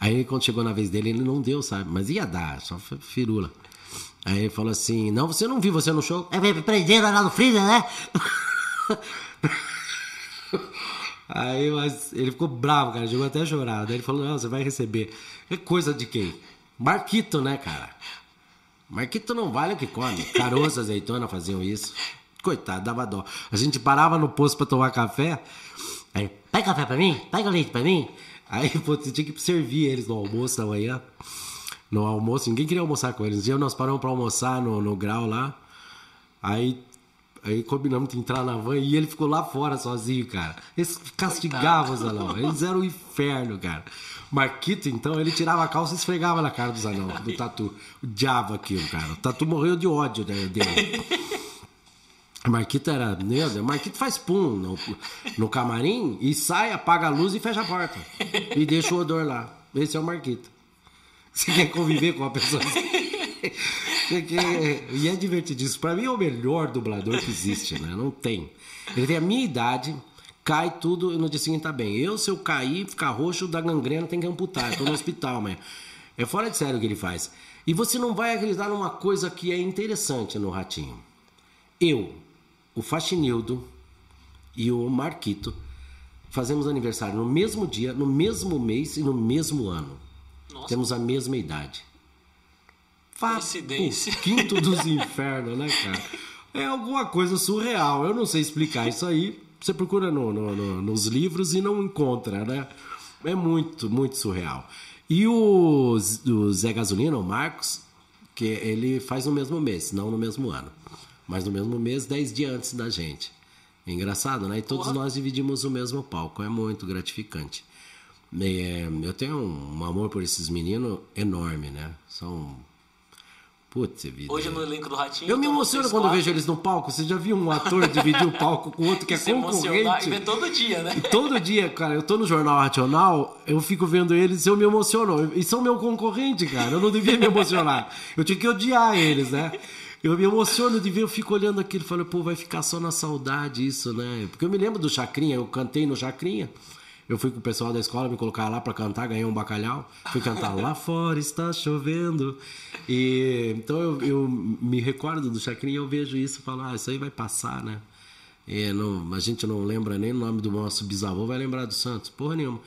Aí quando chegou na vez dele, ele não deu, sabe? Mas ia dar, só foi firula. Aí ele falou assim: Não, você não viu você no show? É, prendendo lá no freezer, né? Aí, mas ele ficou bravo, cara, chegou até a chorar. Daí ele falou: Não, você vai receber. É coisa de quem? Marquito, né, cara? Marquito não vale o que come. Caroço, azeitona faziam isso. Coitado, dava dó. A gente parava no posto pra tomar café. Aí, pega café pra mim? Pega leite pra mim? Aí, pô, você tinha que servir eles no almoço da manhã. No almoço, ninguém queria almoçar com eles. Um dia nós paramos pra almoçar no, no grau lá. Aí Aí combinamos de entrar na van e ele ficou lá fora sozinho, cara. Eles castigavam os anãos. Eles eram o um inferno, cara. Marquito, então, ele tirava a calça e esfregava na cara dos anãos, do tatu. Odiava aquilo, cara. O tatu morreu de ódio dele. Marquito era. Meu Deus, Marquito faz pum no, no camarim e sai, apaga a luz e fecha a porta. E deixa o odor lá. Esse é o Marquito. Você quer conviver com uma pessoa assim? E é divertidíssimo. Pra mim é o melhor dublador que existe, né? Não tem. Ele tem a minha idade, cai tudo e no dia seguinte tá bem. Eu, se eu cair, ficar roxo da gangrena, tem que amputar. Eu tô no hospital, mas é fora de sério o que ele faz. E você não vai acreditar numa coisa que é interessante no Ratinho. Eu, o Faxinildo e o Marquito fazemos aniversário no mesmo dia, no mesmo mês e no mesmo ano. Nossa. Temos a mesma idade. Coincidência. quinto dos infernos, né, cara? É alguma coisa surreal. Eu não sei explicar isso aí. Você procura no, no, no, nos livros e não encontra, né? É muito, muito surreal. E o, o Zé Gasolina, o Marcos, que ele faz no mesmo mês, não no mesmo ano. Mas no mesmo mês, dez dias antes da gente. É engraçado, né? E todos Porra. nós dividimos o mesmo palco. É muito gratificante. É, eu tenho um amor por esses meninos enorme, né? São Putz, vida. Hoje no elenco do Ratinho. Eu me emociono quando quatro. vejo eles no palco. Você já viu um ator dividir o palco com outro que é concorrente? E vê todo dia, né? E todo dia, cara. Eu tô no Jornal Racional, eu fico vendo eles e eu me emociono. E são meu concorrente, cara. Eu não devia me emocionar. Eu tinha que odiar eles, né? Eu me emociono de ver, eu fico olhando aquilo e falo, pô, vai ficar só na saudade isso, né? Porque eu me lembro do Chacrinha, eu cantei no Chacrinha. Eu fui com o pessoal da escola me colocar lá para cantar, ganhei um bacalhau. Fui cantar lá fora está chovendo. E então eu, eu me recordo do Chacrinha, eu vejo isso e falo, ah, isso aí vai passar, né? E não, a gente não lembra nem o nome do nosso bisavô, vai lembrar do Santos, porra nenhuma.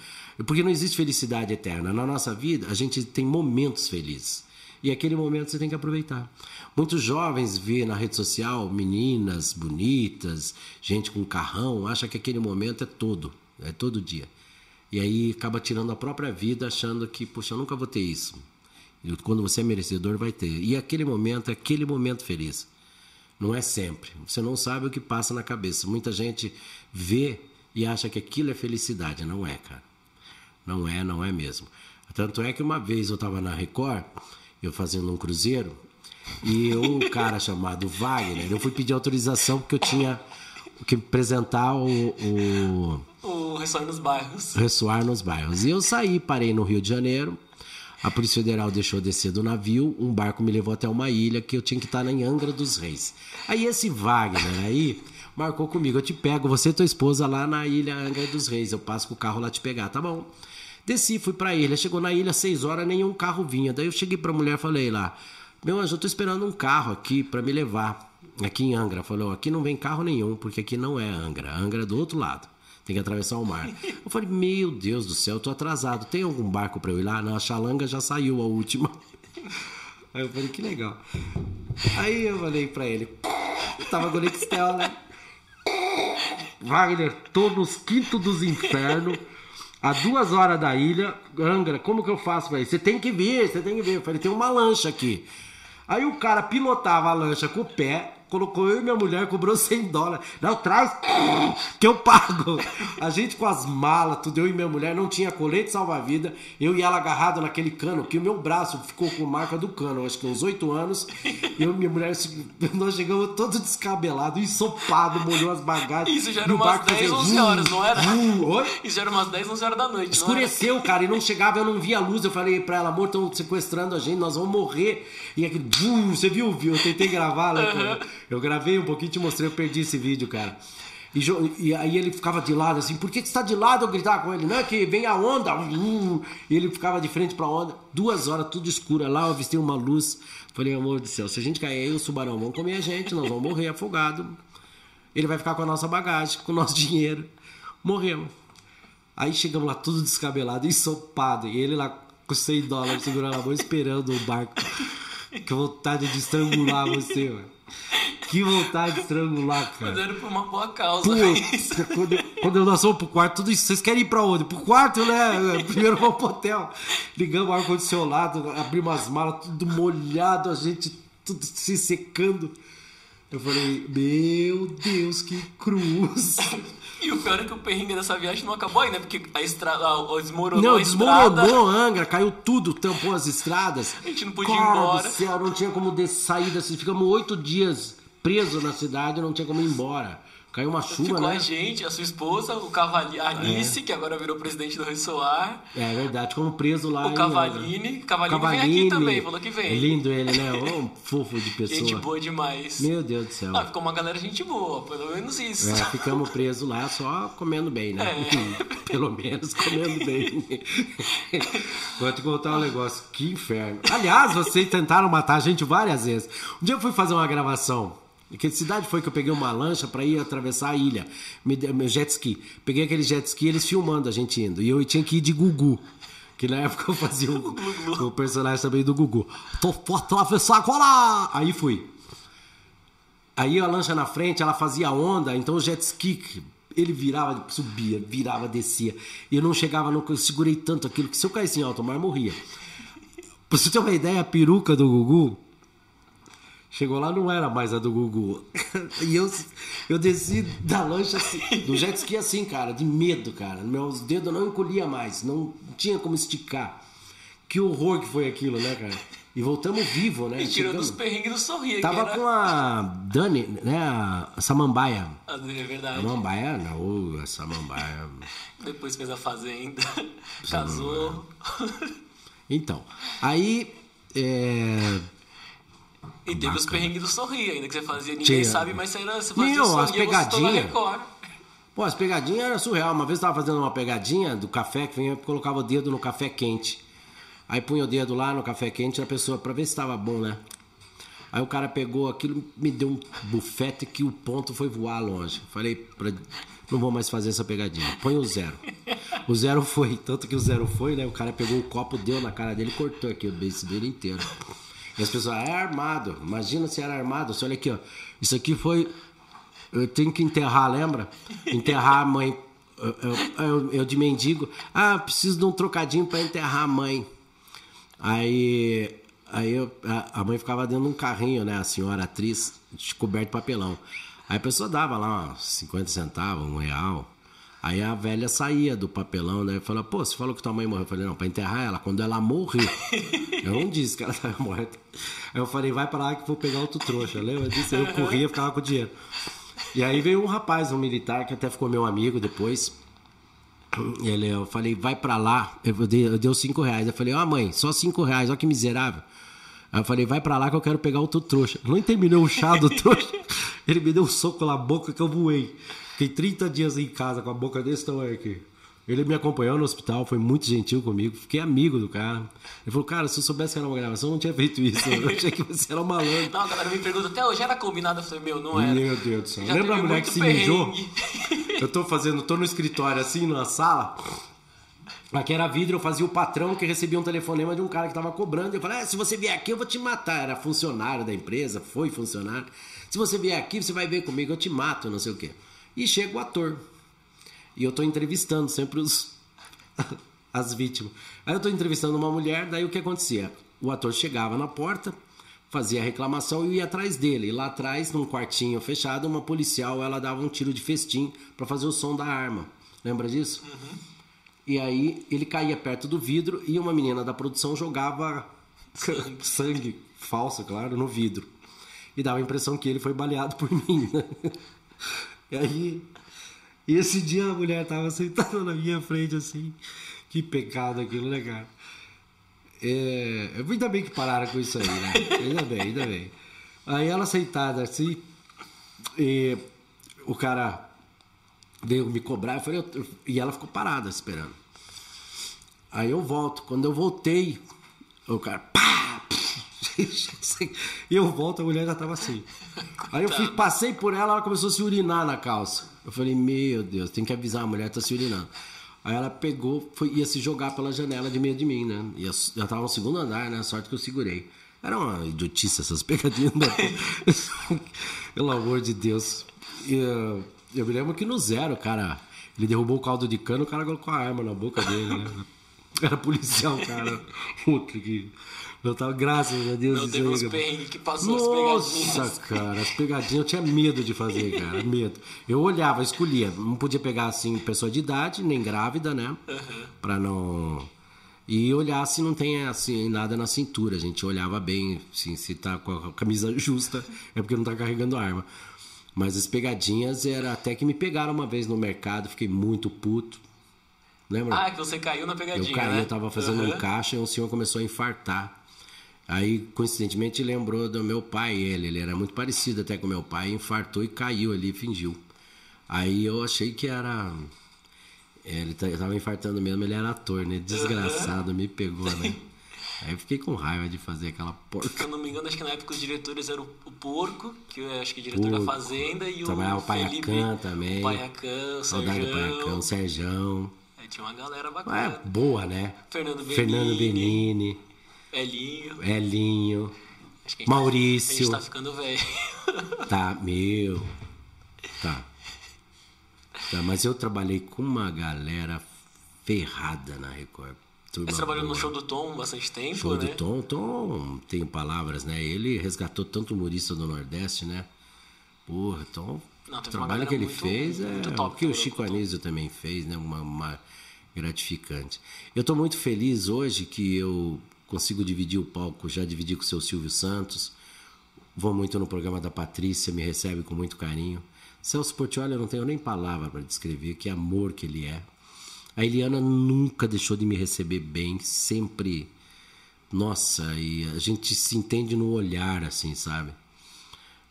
Porque não existe felicidade eterna. Na nossa vida, a gente tem momentos felizes. E aquele momento você tem que aproveitar. Muitos jovens vê na rede social meninas bonitas, gente com carrão, acha que aquele momento é todo. É todo dia. E aí acaba tirando a própria vida achando que, poxa, eu nunca vou ter isso. E quando você é merecedor, vai ter. E aquele momento aquele momento feliz. Não é sempre. Você não sabe o que passa na cabeça. Muita gente vê e acha que aquilo é felicidade. Não é, cara. Não é, não é mesmo. Tanto é que uma vez eu estava na Record, eu fazendo um cruzeiro, e um cara chamado Wagner, eu fui pedir autorização porque eu tinha que apresentar o, o Ressoar nos Bairros. Ressoar nos Bairros. E eu saí, parei no Rio de Janeiro. A Polícia Federal deixou descer do navio. Um barco me levou até uma ilha que eu tinha que estar em Angra dos Reis. Aí esse Wagner aí marcou comigo. Eu te pego, você e tua esposa lá na ilha Angra dos Reis. Eu passo com o carro lá te pegar, tá bom? Desci, fui pra ilha. Chegou na ilha, seis horas, nenhum carro vinha. Daí eu cheguei pra mulher falei lá: Meu anjo, eu tô esperando um carro aqui para me levar. Aqui em Angra. Falou: Aqui não vem carro nenhum, porque aqui não é Angra. Angra é do outro lado. Tem que atravessar o mar. Eu falei, meu Deus do céu, eu tô atrasado. Tem algum barco para eu ir lá? Não, a Xalanga já saiu a última. Aí eu falei, que legal. Aí eu falei pra ele, tava com o Nextel, né? Wagner, tô nos quintos dos infernos, a duas horas da ilha, Angra, como que eu faço pra? Você tem que vir, você tem que vir. Eu falei, tem uma lancha aqui. Aí o cara pilotava a lancha com o pé, colocou eu e minha mulher, cobrou 100 dólares. Não, traz que eu pago. A gente com as malas, tudo, eu e minha mulher, não tinha colete salva-vida. Eu e ela agarrado naquele cano, que o meu braço ficou com marca do cano, acho que uns 8 anos. Eu e minha mulher, nós chegamos todo descabelado, ensopado, molhou as bagagens. Isso já era umas 10, 11 horas, não era? Uh, Isso já era umas 10, 11 horas da noite. Escureceu, cara, e não chegava, eu não via a luz. Eu falei pra ela, amor, estão sequestrando a gente, nós vamos morrer. E aquele, você viu, viu? Eu tentei gravar, né? Uhum. Eu gravei um pouquinho, te mostrei, eu perdi esse vídeo, cara. E, e, aí ele ficava de lado assim, por que, você está de lado? Eu gritava com ele, não é que vem a onda. Uh, e ele ficava de frente para a onda. Duas horas, tudo escuro. Lá eu avistei uma luz. Falei, amor do céu, se a gente cair aí, os tubarão vão comer a gente, nós vamos morrer afogado. Ele vai ficar com a nossa bagagem, com o nosso dinheiro. Morremos. Aí chegamos lá tudo descabelado, ensopado. E ele lá com 100 dólares segurando a mão, esperando o barco. Que vontade de estrangular você, mano. Que vontade de estrangular, cara. Mas era por uma boa causa. Pô, quando, quando nós fomos pro quarto, tudo isso. Vocês querem ir pra onde? Pro quarto, né? Primeiro vamos pro hotel. Ligamos o ar-condicionado, abrimos as malas, tudo molhado, a gente tudo se secando. Eu falei, meu Deus, que cruz. E o pior é que o perrengue dessa viagem não acabou ainda, porque a estrada desmoronou Não, a desmoronou Angra, caiu tudo, tampou as estradas. A gente não podia ir embora. Do céu, não tinha como sair dessa. Ficamos oito dias presos na cidade, não tinha como ir embora. Caiu uma chuva, Ficou né? a gente, a sua esposa, o Cavalini, a Alice, é. que agora virou presidente do Ressoar. É verdade, como preso lá. O Cavalini. Cavalini, Cavalini vem aqui também, falou que vem. É lindo ele, né? Um fofo de pessoa. Gente boa demais. Meu Deus do céu. Ah, ficou uma galera gente boa, pelo menos isso. É, ficamos presos lá só comendo bem, né? É. pelo menos comendo bem. Vou te contar um negócio, que inferno. Aliás, vocês tentaram matar a gente várias vezes. Um dia eu fui fazer uma gravação que cidade foi que eu peguei uma lancha para ir atravessar a ilha? Meu jet ski. Peguei aquele jet ski, eles filmando a gente indo. E eu tinha que ir de Gugu. Que na época eu fazia o, o personagem também do Gugu. Tô por atravessar agora! Aí fui. Aí a lancha na frente, ela fazia onda, então o jet ski ele virava, subia, virava, descia. E eu não chegava, não, eu segurei tanto aquilo que se eu caísse em alto mar, morria. Pra você ter uma ideia, a peruca do Gugu Chegou lá, não era mais a do Gugu. e eu, eu desci da lancha assim, do jet ski assim, cara, de medo, cara. Meus dedos não encolhia mais, não tinha como esticar. Que horror que foi aquilo, né, cara? E voltamos vivo, né? E tirou dos perrengues do sorrir. Tava era... com a Dani, né? A Samambaia. Ah, é verdade. A Samambaia, não, a Samambaia. Depois fez a Fazenda, casou. Então, aí. É... E teve Bacana. os perrengues do sorrir ainda que você fazia. Ninguém Tinha. sabe, mas você, era, você fazia Meu, as pegadinhas. Pô, as pegadinhas eram surreal. Uma vez eu tava fazendo uma pegadinha do café que vinha, colocava o dedo no café quente. Aí punha o dedo lá no café quente a pessoa para ver se estava bom, né? Aí o cara pegou aquilo, me deu um bufete que o ponto foi voar longe. Falei, pra, não vou mais fazer essa pegadinha. Põe o zero. O zero foi, tanto que o zero foi, né? O cara pegou o copo, deu na cara dele e cortou aqui o beijo dele inteiro. E as pessoas, é armado. Imagina se era armado. Você olha aqui, ó. Isso aqui foi. Eu tenho que enterrar, lembra? Enterrar a mãe. Eu, eu, eu, eu de mendigo. Ah, preciso de um trocadinho para enterrar a mãe. Aí, aí eu, a, mãe ficava dentro de um carrinho, né? A senhora atriz, coberto de papelão. Aí a pessoa dava lá uns 50 centavos, um real. Aí a velha saía do papelão, né? Falou, pô, você falou que tua mãe morreu. Eu falei, não, pra enterrar ela, quando ela morrer. eu não disse que ela estava morta. Aí eu falei, vai pra lá que vou pegar outro trouxa. Lembra disso? Aí eu corria, ficava com o dinheiro. E aí veio um rapaz, um militar, que até ficou meu amigo depois. Ele, eu falei, vai pra lá. Eu dei, eu dei cinco reais. Eu falei, ó, oh, mãe, só cinco reais, olha que miserável. Aí eu falei, vai pra lá que eu quero pegar outro trouxa. Não terminou o chá do trouxa. Ele me deu um soco na boca que eu voei. Fiquei 30 dias em casa com a boca desse tamanho aqui. Ele me acompanhou no hospital, foi muito gentil comigo, fiquei amigo do cara. Ele falou, cara, se eu soubesse que era uma gravação, eu não tinha feito isso. Eu achei que você era um malandro. Não, a galera me pergunta, até hoje era combinado? Eu falei, meu, não era. Meu Deus do céu. Já Lembra a mulher que se mijou? Eu tô fazendo, tô no escritório assim, na sala. Aqui era vidro, eu fazia o patrão que recebia um telefonema de um cara que tava cobrando. Eu falei, ah, se você vier aqui, eu vou te matar. Era funcionário da empresa, foi funcionário. Se você vier aqui, você vai ver comigo, eu te mato, não sei o quê. E chega o ator. E eu tô entrevistando sempre os as vítimas. Aí eu tô entrevistando uma mulher, daí o que acontecia? O ator chegava na porta, fazia a reclamação e eu ia atrás dele. E lá atrás, num quartinho fechado, uma policial, ela dava um tiro de festim para fazer o som da arma. Lembra disso? Uhum. E aí ele caía perto do vidro e uma menina da produção jogava sangue, sangue falso, claro, no vidro. E dava a impressão que ele foi baleado por mim. Né? E aí esse dia a mulher tava sentada na minha frente assim. Que pecado aquilo, né, cara? É, ainda bem que pararam com isso aí, né? Ainda bem, ainda bem. Aí ela sentada assim, e o cara veio me cobrar, eu falei, eu, e ela ficou parada esperando. Aí eu volto. Quando eu voltei, o cara, pá! e eu volto, a mulher já tava assim. Aí eu fui, passei por ela, ela começou a se urinar na calça. Eu falei, meu Deus, tem que avisar, a mulher tá se urinando. Aí ela pegou, foi, ia se jogar pela janela de meio de mim, né? Ia, já tava no segundo andar, né? Sorte que eu segurei. Era uma idiotice essas pegadinhas. Né? Pelo amor de Deus. E, uh, eu me lembro que no zero, cara, ele derrubou o caldo de cano, o cara colocou a arma na boca dele, né? Era policial, cara. Puta que. Eu tava, graças a Deus. Não teve uns perrengues que passou Nossa, as pegadinhas. Cara, as pegadinhas eu tinha medo de fazer, cara, medo. Eu olhava, escolhia, não podia pegar assim pessoa de idade, nem grávida, né? Uhum. Pra não. E olhar se não tem assim nada na cintura. A gente olhava bem, assim, se tá com a camisa justa, é porque não tá carregando arma. Mas as pegadinhas era até que me pegaram uma vez no mercado, fiquei muito puto. Lembra? Ah, que você caiu na pegadinha. Eu caí, né? eu tava fazendo uhum. um caixa e um senhor começou a infartar. Aí, coincidentemente, lembrou do meu pai, ele, ele era muito parecido até com meu pai, infartou e caiu ali, fingiu. Aí eu achei que era. É, ele tava infartando mesmo, ele era ator, né? Desgraçado, me pegou, né? Aí eu fiquei com raiva de fazer aquela porca. Se eu não me engano, acho que na época os diretores eram o Porco, que eu acho que é diretor Porco. da Fazenda, e o. Trabalhava o Paiacan também. O Paiacan, o Saudade do Paiacan, o Serjão. É, tinha uma galera bacana. É, boa, né? Fernando Benini. Fernando Benini. Elinho. Elinho. Maurício. A gente tá ficando velho. Tá, meu. Tá. tá. Mas eu trabalhei com uma galera ferrada na Record. Turma Você trabalhou boa. no show do Tom bastante tempo, show né? do Tom, Tom tem palavras, né? Ele resgatou tanto humorista do Nordeste, né? Porra, Tom, Não, o trabalho que ele muito, fez é o que o Chico Anísio também fez, né? Uma, uma gratificante. Eu estou muito feliz hoje que eu consigo dividir o palco, já dividi com o seu Silvio Santos, vou muito no programa da Patrícia, me recebe com muito carinho. Celso Portioli, eu não tenho nem palavra para descrever que amor que ele é. A Eliana nunca deixou de me receber bem, sempre. Nossa, e a gente se entende no olhar, assim, sabe?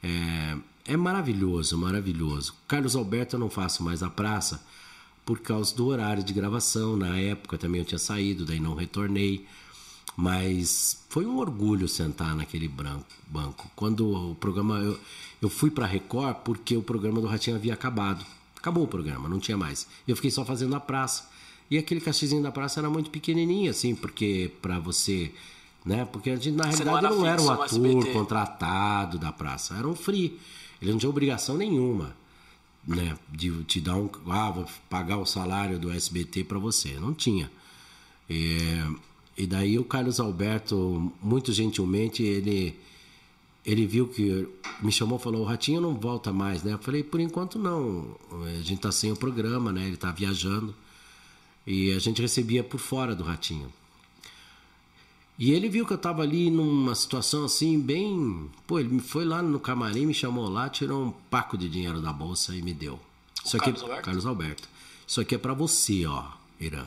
É, é maravilhoso, maravilhoso. Carlos Alberto eu não faço mais a praça por causa do horário de gravação. Na época também eu tinha saído, daí não retornei. Mas foi um orgulho sentar naquele banco. Quando o programa. Eu, eu fui para Record porque o programa do Ratinho havia acabado. Acabou o programa, não tinha mais. Eu fiquei só fazendo a praça. E aquele cachezinho da praça era muito pequenininho, assim, porque para você. Né? Porque a gente, na você realidade, não era, não era um ator contratado da praça, era um free. Ele não tinha obrigação nenhuma né, de te dar um. Ah, vou pagar o salário do SBT para você. Não tinha. E, e daí o Carlos Alberto, muito gentilmente, ele ele viu que me chamou falou o ratinho não volta mais né? Eu falei por enquanto não. A gente tá sem o programa né? Ele tá viajando. E a gente recebia por fora do ratinho. E ele viu que eu tava ali numa situação assim bem pô ele foi lá no camarim me chamou lá tirou um paco de dinheiro da bolsa e me deu. Isso aqui Carlos Alberto? Carlos Alberto. Isso aqui é para você ó Irã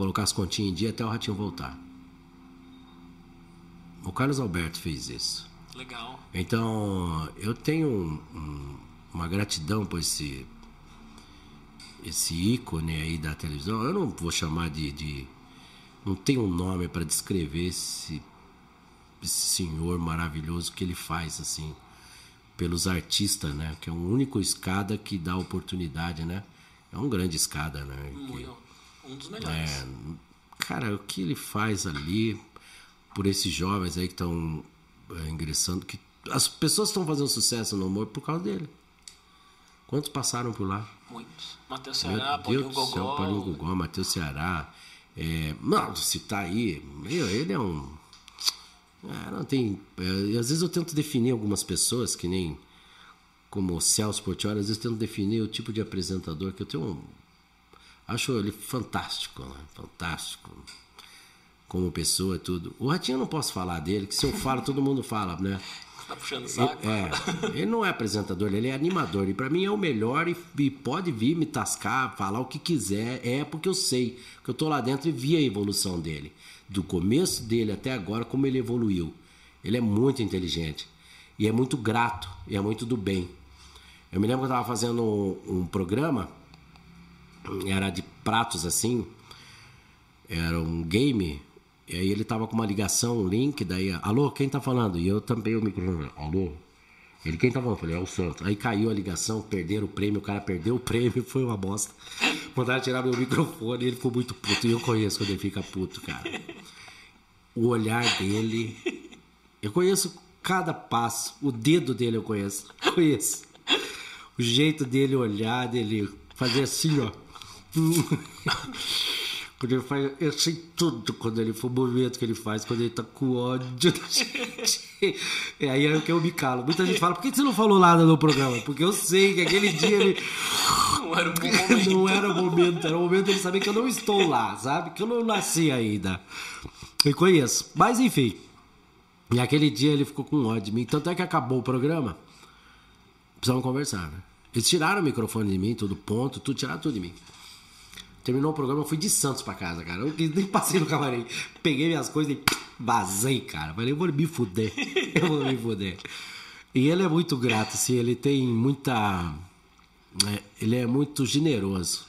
colocar as continhas em dia até o ratinho voltar o Carlos Alberto fez isso Legal. Então, eu tenho um, um, uma gratidão por esse esse ícone aí da televisão. Eu não vou chamar de, de não tenho um nome para descrever esse, esse senhor maravilhoso que ele faz assim pelos artistas, né? Que é um único escada que dá oportunidade, né? É um grande escada, né? Um dos melhores. É, cara, o que ele faz ali por esses jovens aí que estão é, ingressando, que as pessoas estão fazendo sucesso no humor por causa dele. Quantos passaram por lá? Muitos. Matheus Ceará, Paulinho Gogó. Céu, Paulinho Matheus Ceará. É, não, se tá aí, meu, ele é um. É, não tem. É, às vezes eu tento definir algumas pessoas, que nem como o Celso Portioli, às vezes eu tento definir o tipo de apresentador que eu tenho. Um, acho ele fantástico, né? fantástico como pessoa, tudo. O Ratinho eu não posso falar dele, que se eu falo, todo mundo fala, né? Tá puxando o saco. Ele, é, ele não é apresentador, ele é animador. E para mim é o melhor e, e, pode vir me tascar, falar o que quiser. É porque eu sei que eu tô lá dentro e vi a evolução dele. Do começo dele até agora, como ele evoluiu. Ele é muito inteligente. E é muito grato. E é muito do bem. Eu me lembro que eu tava fazendo um, um programa, era de pratos assim, era um game e aí ele tava com uma ligação, um link, daí, alô, quem tá falando? E eu tampei o microfone, alô? Ele, quem tá falando? Eu falei, é o Santos. Aí caiu a ligação, perderam o prêmio, o cara perdeu o prêmio, foi uma bosta. Mandaram tirar meu microfone ele ficou muito puto. E eu conheço quando ele fica puto, cara. O olhar dele. Eu conheço cada passo. O dedo dele eu conheço. Conheço. O jeito dele olhar, dele fazer assim, ó. Quando ele faz. Eu sei tudo quando ele foi o movimento que ele faz, quando ele tá com ódio da gente. É aí é que eu me calo. Muita gente fala, por que você não falou nada no programa? Porque eu sei que aquele dia ele. Não era o momento. não era o momento, era o momento de ele saber que eu não estou lá, sabe? Que eu não nasci ainda. Eu conheço. Mas enfim. E aquele dia ele ficou com ódio de mim. Tanto é que acabou o programa. Precisamos conversar, né? Eles tiraram o microfone de mim, tudo ponto, tudo, tiraram tudo de mim. Terminou o programa, eu fui de Santos pra casa, cara. Eu nem passei no camarim. Peguei minhas coisas e vazei, cara. Falei, eu vou me fuder. Eu vou me fuder. E ele é muito grato, assim, ele tem muita. É, ele é muito generoso.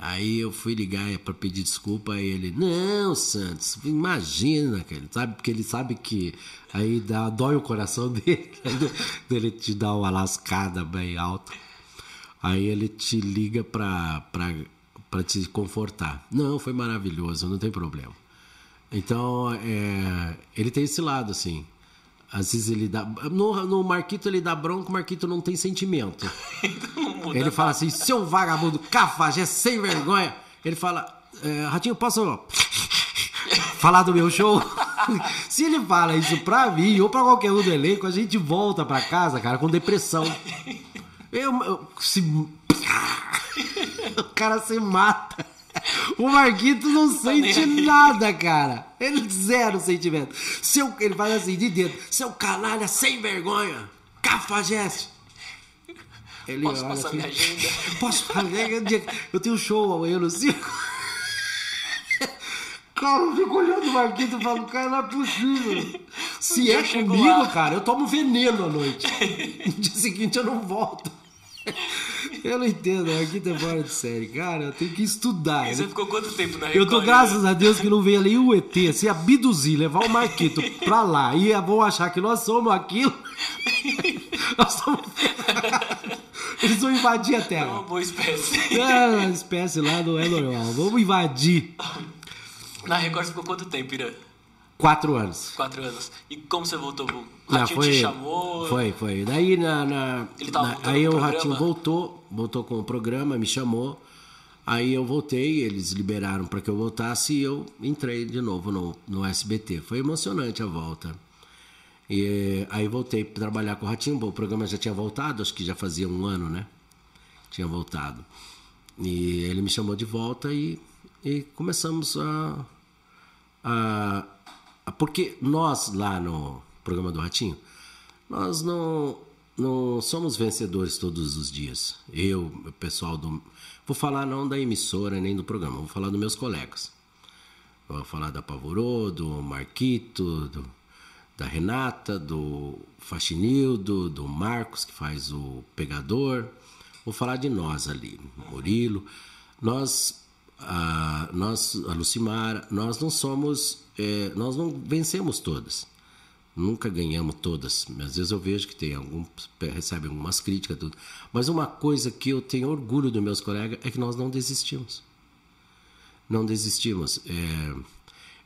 Aí eu fui ligar para pedir desculpa a ele. Não, Santos, imagina, cara. Sabe, porque ele sabe que aí dá, dói o coração dele, dele te dar uma lascada bem alta. Aí ele te liga pra, pra para te confortar. Não, foi maravilhoso, não tem problema. Então, é, ele tem esse lado, assim. Às vezes ele dá. No, no Marquito ele dá bronca, o Marquito não tem sentimento. então ele fala assim: seu vagabundo, cafajé, sem vergonha. Ele fala: é, Ratinho, posso falar do meu show? Se ele fala isso pra mim ou pra qualquer um do elenco, a gente volta pra casa, cara, com depressão. Eu, eu se... o cara se mata. O Marquito não tá sente nada, cara. Ele zero sentimento. Seu, ele faz assim de dentro. Seu canalha sem vergonha. Cafajeste. Ele Posso olha passar assim, minha agenda? Posso fazer? Eu tenho show amanhã no circo. Cara, eu fico olhando o Marquito e falo, cara, não é possível. Se é comigo, lá. cara, eu tomo veneno à noite. No dia seguinte eu não volto. Eu não entendo, aqui tá fora de série. Cara, eu tenho que estudar. E você ficou quanto tempo na Record? Eu tô, graças a Deus, que não veio ali o ET, se abduzir, levar o Marquito pra lá e vão achar que nós somos aquilo. nós somos. Eles vão invadir a Terra. É uma boa espécie. É, a espécie lá não é normal. Vamos invadir. Na Record ficou quanto tempo, Irã? Quatro anos. Quatro anos. E como você voltou? O Ratinho foi, te chamou? Foi, foi. Daí na, na, na aí o Ratinho voltou, voltou com o programa, me chamou. Aí eu voltei, eles liberaram para que eu voltasse e eu entrei de novo no, no SBT. Foi emocionante a volta. E aí voltei para trabalhar com o Ratinho. O programa já tinha voltado, acho que já fazia um ano, né? Tinha voltado. E ele me chamou de volta e, e começamos a, a porque nós lá no programa do Ratinho, nós não, não somos vencedores todos os dias. Eu, o pessoal do. Vou falar não da emissora nem do programa, vou falar dos meus colegas. Vou falar da Pavorô, do Marquito, do, da Renata, do Faxinildo, do Marcos, que faz o Pegador. Vou falar de nós ali, Murilo. Nós, a, nós, a Lucimara, nós não somos é, nós não vencemos todas. Nunca ganhamos todas. Às vezes eu vejo que tem algum recebe algumas críticas tudo. Mas uma coisa que eu tenho orgulho dos meus colegas é que nós não desistimos. Não desistimos. É, eu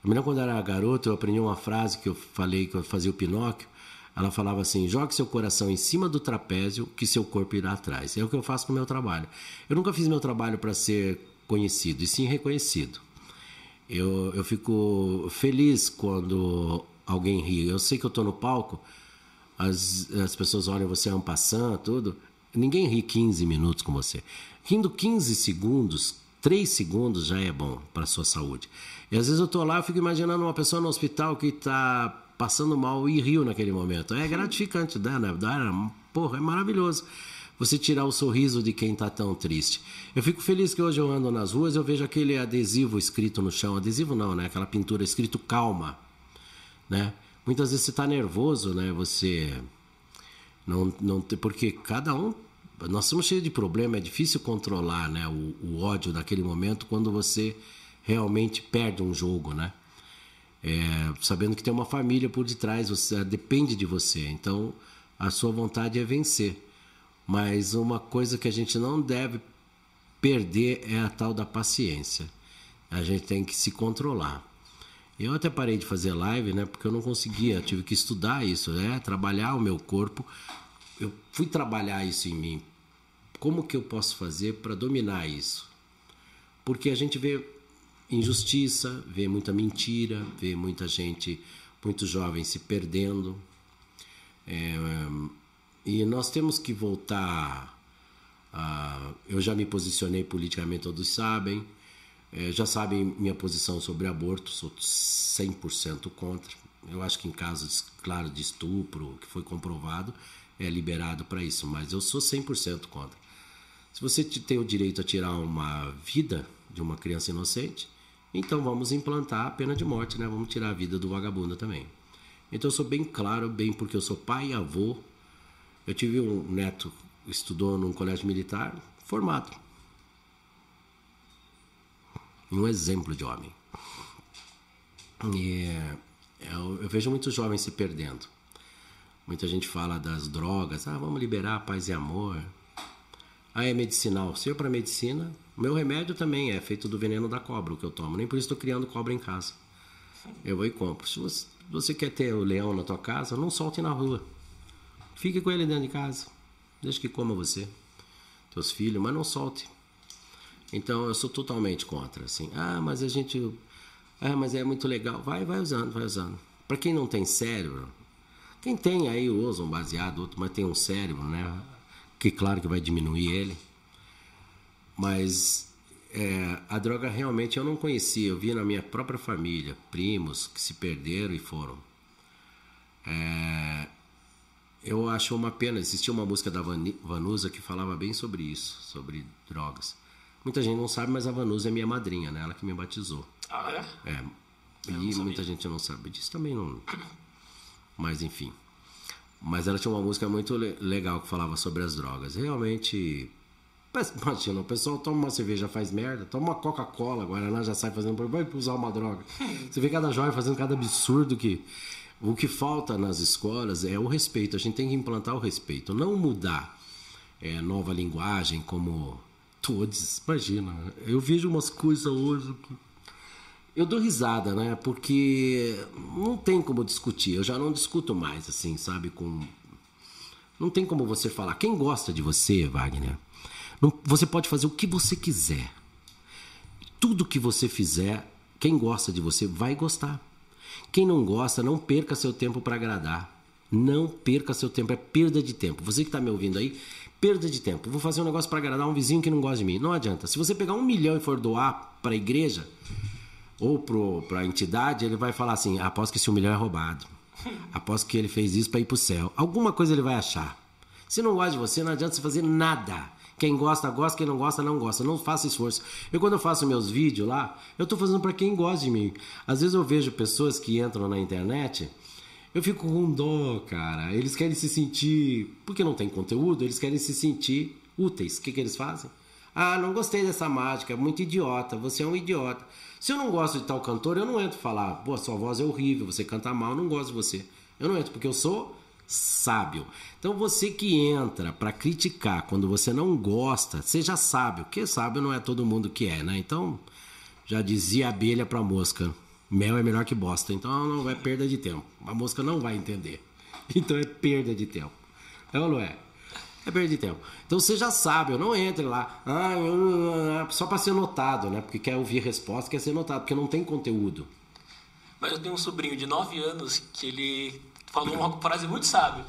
me lembro quando era garoto, eu aprendi uma frase que eu falei que eu fazia o Pinóquio. Ela falava assim: jogue seu coração em cima do trapézio, que seu corpo irá atrás. É o que eu faço com o meu trabalho. Eu nunca fiz meu trabalho para ser conhecido, e sim reconhecido. Eu, eu fico feliz quando alguém ri. Eu sei que eu estou no palco, as, as pessoas olham você é um passando, tudo. Ninguém ri 15 minutos com você. Rindo 15 segundos, 3 segundos já é bom para a sua saúde. E às vezes eu estou lá e fico imaginando uma pessoa no hospital que está passando mal e riu naquele momento. É gratificante, né? Porra, é maravilhoso você tirar o sorriso de quem está tão triste. Eu fico feliz que hoje eu ando nas ruas eu vejo aquele adesivo escrito no chão, adesivo não, né? Aquela pintura escrito calma, né? Muitas vezes você está nervoso, né? Você não não porque cada um nós somos cheios de problema, é difícil controlar, né? O, o ódio naquele momento quando você realmente perde um jogo, né? É, sabendo que tem uma família por detrás, você depende de você. Então, a sua vontade é vencer. Mas uma coisa que a gente não deve perder é a tal da paciência. A gente tem que se controlar. Eu até parei de fazer live, né? Porque eu não conseguia, eu tive que estudar isso, né? Trabalhar o meu corpo. Eu fui trabalhar isso em mim. Como que eu posso fazer para dominar isso? Porque a gente vê injustiça, vê muita mentira, vê muita gente, muitos jovens se perdendo. É, e nós temos que voltar. A, eu já me posicionei politicamente, todos sabem. É, já sabem minha posição sobre aborto, sou 100% contra. Eu acho que em casos, claro, de estupro, que foi comprovado, é liberado para isso, mas eu sou 100% contra. Se você tem o direito a tirar uma vida de uma criança inocente, então vamos implantar a pena de morte, né? Vamos tirar a vida do vagabundo também. Então eu sou bem claro, bem porque eu sou pai e avô, eu tive um neto que estudou num colégio militar, formado. Um exemplo de homem. E eu, eu vejo muitos jovens se perdendo. Muita gente fala das drogas, ah, vamos liberar paz e amor. Ah, é medicinal. Se eu para medicina, meu remédio também é feito do veneno da cobra, o que eu tomo. Nem por isso estou criando cobra em casa. Eu vou e compro. Se você, você quer ter o leão na tua casa, não solte na rua. Fique com ele dentro de casa. Deixa que coma você, teus filhos, mas não solte. Então eu sou totalmente contra, assim. Ah, mas a gente. Ah, mas é muito legal. Vai, vai usando, vai usando. Para quem não tem cérebro, quem tem aí usa um baseado, outro, mas tem um cérebro, né? Que claro que vai diminuir ele. Mas é, a droga realmente eu não conhecia. Eu vi na minha própria família primos que se perderam e foram. É, eu acho uma pena. Existia uma música da Vanusa que falava bem sobre isso, sobre drogas. Muita gente não sabe, mas a Vanusa é minha madrinha, né? Ela que me batizou. Ah, é? É. E muita gente não sabe disso também não. Mas enfim. Mas ela tinha uma música muito legal que falava sobre as drogas. Realmente. Imagina, o pessoal toma uma cerveja faz merda, toma uma Coca-Cola, Guaraná já sai fazendo. Vai usar uma droga. Você vê cada jovem fazendo cada absurdo que. O que falta nas escolas é o respeito. A gente tem que implantar o respeito, não mudar é, nova linguagem como todos. Imagina, eu vejo umas coisas hoje que eu dou risada, né? Porque não tem como discutir. Eu já não discuto mais, assim, sabe? Com. Não tem como você falar. Quem gosta de você, Wagner, você pode fazer o que você quiser. Tudo que você fizer, quem gosta de você vai gostar. Quem não gosta, não perca seu tempo para agradar. Não perca seu tempo, é perda de tempo. Você que está me ouvindo aí, perda de tempo. Vou fazer um negócio para agradar um vizinho que não gosta de mim. Não adianta. Se você pegar um milhão e for doar para a igreja, ou para a entidade, ele vai falar assim: após que esse milhão é roubado. Após que ele fez isso para ir para o céu. Alguma coisa ele vai achar. Se não gosta de você, não adianta você fazer nada. Quem gosta, gosta. Quem não gosta, não gosta. Não faça esforço. Eu, quando eu faço meus vídeos lá, eu estou fazendo para quem gosta de mim. Às vezes eu vejo pessoas que entram na internet. Eu fico com dó, cara. Eles querem se sentir. Porque não tem conteúdo, eles querem se sentir úteis. O que, que eles fazem? Ah, não gostei dessa mágica, muito idiota, você é um idiota. Se eu não gosto de tal cantor, eu não entro falar, pô, sua voz é horrível, você canta mal, eu não gosto de você. Eu não entro, porque eu sou sábio. Então você que entra para criticar quando você não gosta, seja sábio, porque sábio não é todo mundo que é, né? Então, já dizia abelha para mosca, mel é melhor que bosta, então não é perda de tempo. A mosca não vai entender. Então é perda de tempo. É ou não é? é perda de tempo. Então você já sabe, eu não entre lá ah, só para ser notado, né? Porque quer ouvir resposta, quer ser notado, porque não tem conteúdo. Mas eu tenho um sobrinho de 9 anos que ele falou uma frase muito sábia.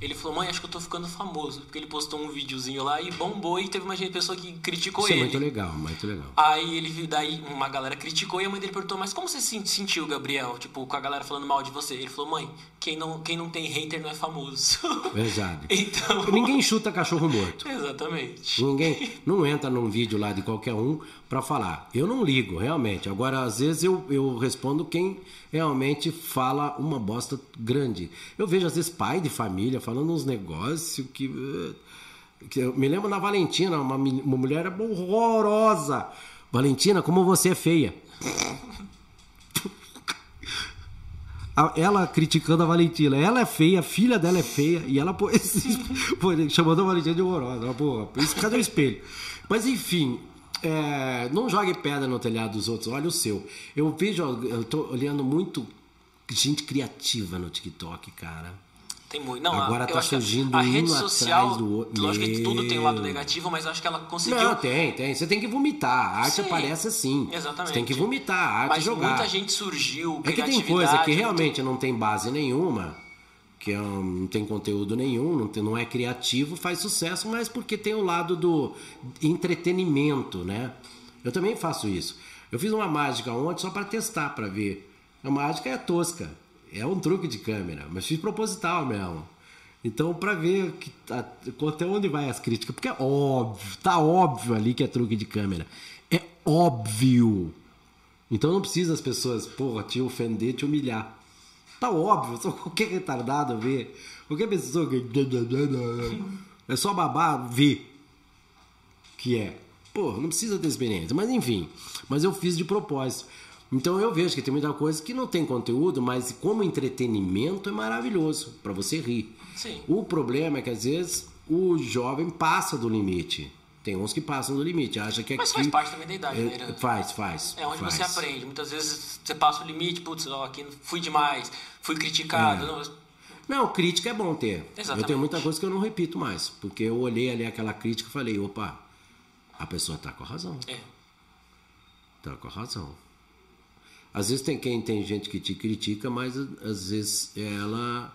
Ele falou, mãe, acho que eu tô ficando famoso. Porque ele postou um videozinho lá e bombou e teve uma pessoa que criticou Isso ele. é muito legal, muito legal. Aí ele daí uma galera criticou e a mãe dele perguntou, mas como você se sentiu, Gabriel? Tipo, com a galera falando mal de você. Ele falou, mãe, quem não, quem não tem hater não é famoso. Verdade. então... Ninguém chuta cachorro morto. Exatamente. Ninguém não entra num vídeo lá de qualquer um para falar. Eu não ligo, realmente. Agora, às vezes eu, eu respondo quem realmente fala uma bosta grande. Eu vejo, às vezes, pai de família falando uns negócios que. Eh, que eu me lembro na Valentina, uma, uma mulher horrorosa. Valentina, como você é feia. ela criticando a Valentina. Ela é feia, a filha dela é feia, e ela pô, chamando a Valentina de horrorosa. Porra, isso cadê o espelho? Mas enfim, é, não jogue pedra no telhado dos outros, olha o seu. Eu vejo, eu tô olhando muito gente criativa no TikTok, cara. Tem muito. Não, Agora tá surgindo a, a rede um social, do outro. Lógico que tudo tem um lado negativo, mas eu acho que ela conseguiu. Não, tem, tem. Você tem que vomitar. A arte Sim, aparece assim. Exatamente. Você tem que vomitar, a arte mas jogar. muita gente surgiu, É que tem coisa que realmente não tem base nenhuma, que um- não tem conteúdo nenhum, não, tem- não é criativo, faz sucesso, mas porque tem o lado do entretenimento, né? Eu também faço isso. Eu fiz uma mágica ontem só para testar, para ver. A mágica é tosca, é um truque de câmera, mas fiz proposital mesmo. Então, para ver que tá- até onde vai as críticas, porque é óbvio, tá óbvio ali que é truque de câmera. É óbvio. Então não precisa as pessoas, porra, te ofender, te humilhar. Tá óbvio, só qualquer retardado vê. Qualquer pessoa que. É só babar, vê. Que é. Pô, não precisa ter experiência. Mas enfim. Mas eu fiz de propósito. Então eu vejo que tem muita coisa que não tem conteúdo, mas como entretenimento é maravilhoso para você rir. Sim. O problema é que às vezes o jovem passa do limite. Tem uns que passam do limite, acha que aqui... Mas faz parte também da idade, É, né? Irã? Faz, faz. É onde faz. você aprende. Muitas vezes você passa o limite, putz, ó, aqui fui demais, fui criticado. É. Não, Não, crítica é bom ter. Exatamente. Eu tenho muita coisa que eu não repito mais. Porque eu olhei ali aquela crítica e falei, opa, a pessoa está com a razão. É. Tá com a razão. Às vezes tem quem tem gente que te critica, mas às vezes ela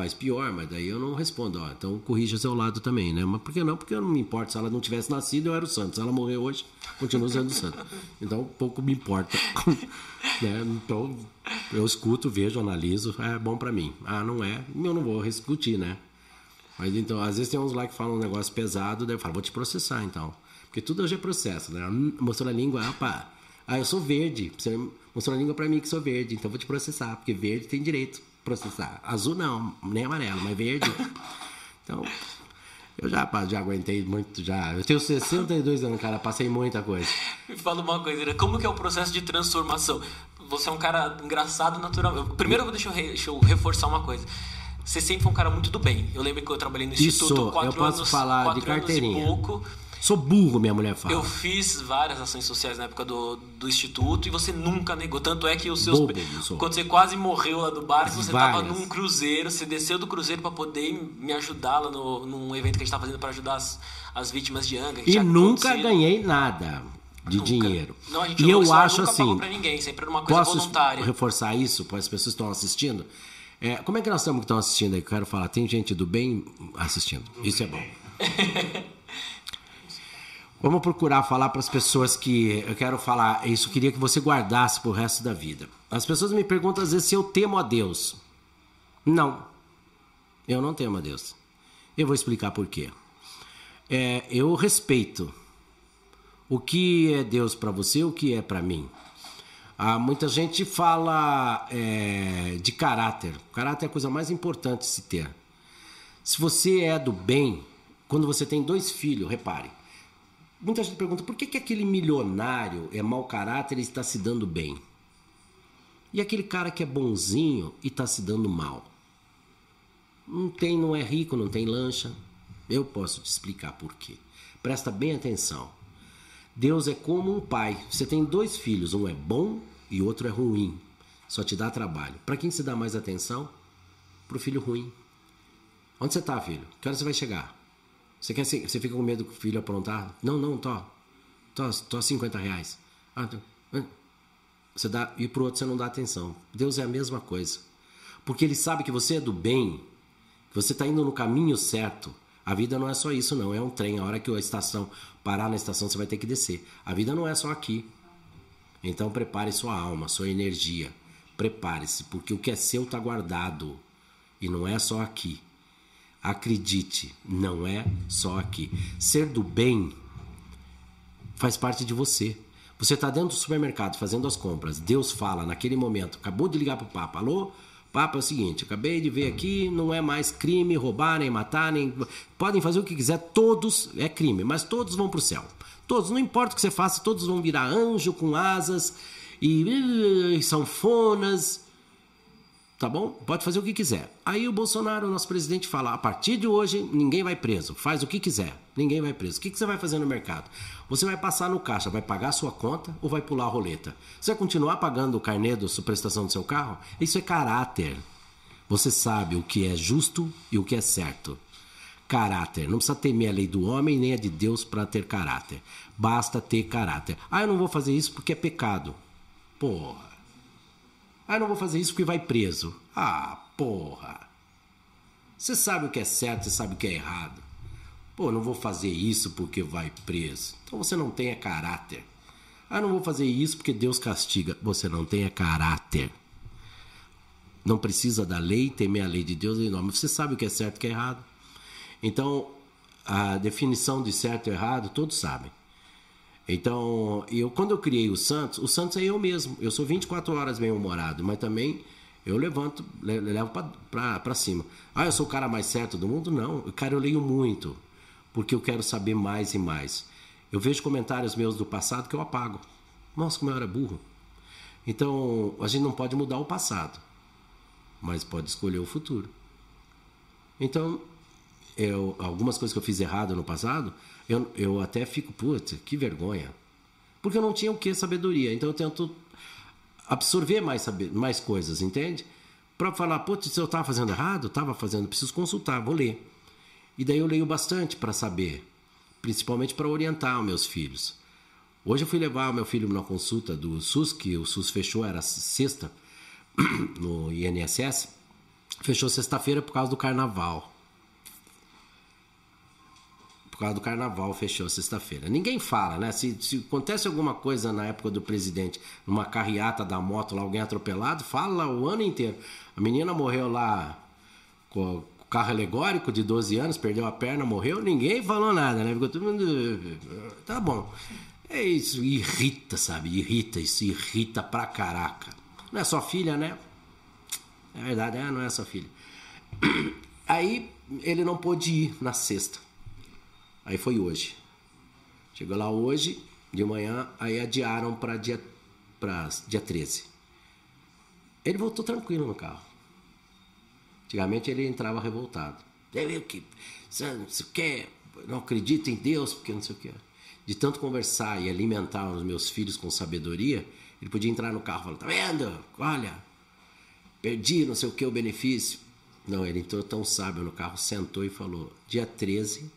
faz pior, mas daí eu não respondo, ó, então corrija seu lado também, né? Mas por que não? Porque eu não me importa, se ela não tivesse nascido, eu era o santo. Se ela morrer hoje, continuo sendo o santo. Então pouco me importa. né? Então eu escuto, vejo, analiso, é bom para mim. Ah, não é, eu não vou discutir, né? Mas então, às vezes tem uns lá que falam um negócio pesado, daí eu falo, vou te processar então. Porque tudo hoje é processo, né? Mostrou a língua, pá. Ah, eu sou verde. Você mostrou a língua pra mim que sou verde, então vou te processar, porque verde tem direito processar. Azul não, nem amarelo, mas verde. Então, eu já, já aguentei muito, já. Eu tenho 62 anos, cara, passei muita coisa. Me fala uma coisa, como que é o processo de transformação? Você é um cara engraçado naturalmente. Primeiro, deixa eu, re, deixa eu reforçar uma coisa. Você sempre foi um cara muito do bem. Eu lembro que eu trabalhei no Isso, Instituto quatro eu posso anos, falar quatro de carteirinha. Anos e pouco. Sou burro, minha mulher fala. Eu fiz várias ações sociais na época do, do instituto e você nunca negou. Tanto é que os seus. Bobo, quando você quase morreu lá do barco, você estava Várias. num cruzeiro, você desceu do cruzeiro para poder me ajudar lá no, num evento que a gente estava fazendo para ajudar as, as vítimas de Anga. E nunca acontecido. ganhei nada de Nunca. dinheiro. Não, a gente e eu acho assim. pra ninguém, sempre era uma coisa posso voluntária. reforçar isso para as pessoas que estão assistindo? É, como é que nós estamos que estão assistindo aí? Eu quero falar. Tem gente do bem assistindo. Isso é bom. Vamos procurar falar para as pessoas que eu quero falar. Isso queria que você guardasse pro resto da vida. As pessoas me perguntam às vezes se eu temo a Deus. Não. Eu não temo a Deus. Eu vou explicar por quê. É, eu respeito o que é Deus para você, o que é para mim. Ah, muita gente fala é, de caráter. Caráter é a coisa mais importante se ter. Se você é do bem, quando você tem dois filhos, repare. Muita gente pergunta por que, que aquele milionário é mau caráter e está se dando bem? E aquele cara que é bonzinho e está se dando mal? Não tem, não é rico, não tem lancha. Eu posso te explicar por quê. Presta bem atenção. Deus é como um pai. Você tem dois filhos, um é bom e outro é ruim. Só te dá trabalho. Para quem se dá mais atenção? Para o filho ruim. Onde você está, filho? Que hora você vai chegar? Você, quer, você fica com medo que o filho aprontar? Não, não, tô. Tô, tô 50 reais. Ah, tô. Você dá, e pro outro você não dá atenção. Deus é a mesma coisa. Porque ele sabe que você é do bem, que você está indo no caminho certo. A vida não é só isso, não. É um trem. A hora que a estação parar na estação, você vai ter que descer. A vida não é só aqui. Então prepare sua alma, sua energia. Prepare-se, porque o que é seu está guardado. E não é só aqui. Acredite, não é só aqui. Ser do bem faz parte de você. Você está dentro do supermercado fazendo as compras. Deus fala naquele momento, acabou de ligar para o Papa. Alô? Papa é o seguinte, acabei de ver aqui, não é mais crime roubar, nem matar, nem. Podem fazer o que quiser, todos é crime, mas todos vão para o céu. Todos, não importa o que você faça, todos vão virar anjo com asas e, e sanfonas. Tá bom? Pode fazer o que quiser. Aí o Bolsonaro, nosso presidente, fala: a partir de hoje ninguém vai preso. Faz o que quiser. Ninguém vai preso. O que que você vai fazer no mercado? Você vai passar no caixa, vai pagar a sua conta ou vai pular a roleta? Você vai continuar pagando o carnê da sua prestação do seu carro? Isso é caráter. Você sabe o que é justo e o que é certo. Caráter. Não precisa temer a lei do homem nem a de Deus para ter caráter. Basta ter caráter. Ah, eu não vou fazer isso porque é pecado. Porra. Ah, não vou fazer isso porque vai preso. Ah, porra. Você sabe o que é certo, você sabe o que é errado. Pô, não vou fazer isso porque vai preso. Então você não tenha caráter. Ah, não vou fazer isso porque Deus castiga. Você não tenha caráter. Não precisa da lei, temer a lei de Deus e não. Mas você sabe o que é certo e o que é errado. Então, a definição de certo e errado, todos sabem. Então, eu quando eu criei o Santos, o Santos é eu mesmo. Eu sou 24 horas bem humorado, mas também eu levanto, le- levo para cima. Ah, eu sou o cara mais certo do mundo? Não. Cara, eu leio muito, porque eu quero saber mais e mais. Eu vejo comentários meus do passado que eu apago. Nossa, como eu era burro. Então, a gente não pode mudar o passado, mas pode escolher o futuro. Então, eu, algumas coisas que eu fiz errado no passado, eu, eu até fico, putz, que vergonha. Porque eu não tinha o que sabedoria. Então eu tento absorver mais, saber, mais coisas, entende? Para falar, putz, se eu estava fazendo errado, estava fazendo, preciso consultar, vou ler. E daí eu leio bastante para saber. principalmente para orientar os meus filhos. Hoje eu fui levar meu filho numa consulta do SUS, que o SUS fechou, era sexta, no INSS. Fechou sexta-feira por causa do carnaval. Por causa do carnaval fechou sexta-feira. Ninguém fala, né? Se, se, acontece alguma coisa na época do presidente, numa carreata da moto lá, alguém atropelado, fala o ano inteiro. A menina morreu lá com carro alegórico de 12 anos, perdeu a perna, morreu, ninguém falou nada, né? Ficou todo mundo. Tá bom. É isso, irrita, sabe? Irrita, isso irrita pra caraca. Não é sua filha, né? É verdade, é, não é sua filha. Aí ele não pôde ir na sexta. Aí foi hoje. Chegou lá hoje, de manhã, aí adiaram para dia, pra dia 13. Ele voltou tranquilo no carro. Antigamente ele entrava revoltado. Eu que não sei o que, não acredito em Deus, porque não sei o que. De tanto conversar e alimentar os meus filhos com sabedoria, ele podia entrar no carro e falar: Tá vendo? Olha, perdi não sei o que o benefício. Não, ele entrou tão sábio no carro, sentou e falou: Dia 13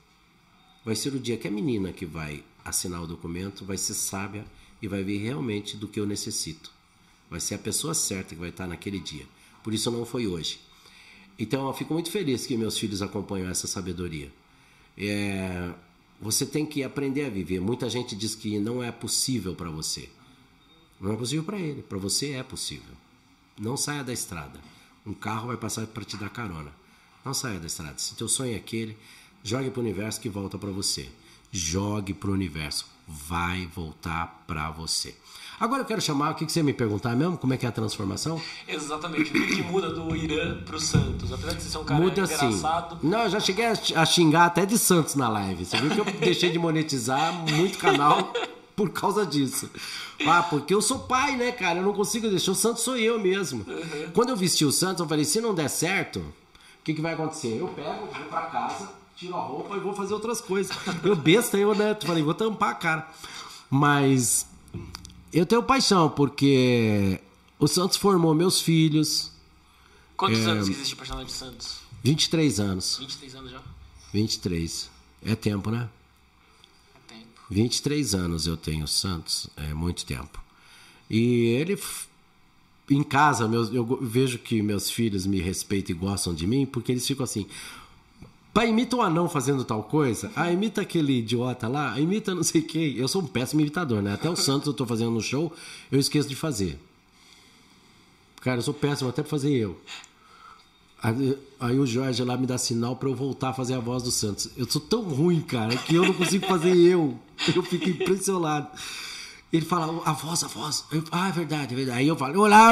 vai ser o dia que a menina que vai assinar o documento vai ser sábia e vai ver realmente do que eu necessito. Vai ser a pessoa certa que vai estar naquele dia. Por isso não foi hoje. Então eu fico muito feliz que meus filhos acompanham essa sabedoria. É, você tem que aprender a viver. Muita gente diz que não é possível para você. Não é possível para ele, para você é possível. Não saia da estrada. Um carro vai passar para te dar carona. Não saia da estrada. Se teu sonho é aquele, jogue para o universo que volta para você. Jogue para o universo. Vai voltar para você. Agora eu quero chamar, o que, você me perguntar mesmo? Como é que é a transformação? Exatamente. O que, muda do Irã pro Santos? Apesar de você ser um cara muda, engraçado. Sim. Não, eu já cheguei a xingar até de Santos na live. Você viu que eu deixei de monetizar muito canal por causa disso. Ah, porque eu sou pai, né, cara? Eu não consigo deixar. O Santos sou eu mesmo. Uhum. Quando eu vesti o Santos, eu falei: se não der certo, o que, que vai acontecer? Eu pego, vou pra casa, tiro a roupa e vou fazer outras coisas. Eu besta, eu, né? Falei: vou tampar a cara. Mas eu tenho paixão, porque o Santos formou meus filhos. Quantos é, anos que existe o personagem de Santos? 23 anos. 23 anos já? 23. É tempo, né? 23 anos eu tenho Santos, é muito tempo. E ele em casa, meus, eu vejo que meus filhos me respeitam e gostam de mim, porque eles ficam assim. Pai, imita um anão fazendo tal coisa. Ah, imita aquele idiota lá. Imita não sei quem. Eu sou um péssimo imitador, né? Até o Santos eu tô fazendo no show, eu esqueço de fazer. Cara, eu sou péssimo até pra fazer eu. Aí, aí, o Jorge lá me dá sinal para eu voltar a fazer a voz do Santos. Eu sou tão ruim, cara, que eu não consigo fazer eu. Eu fico impressionado. Ele fala, a voz, a voz. Eu, ah, é verdade, é verdade. Aí eu falo, olá,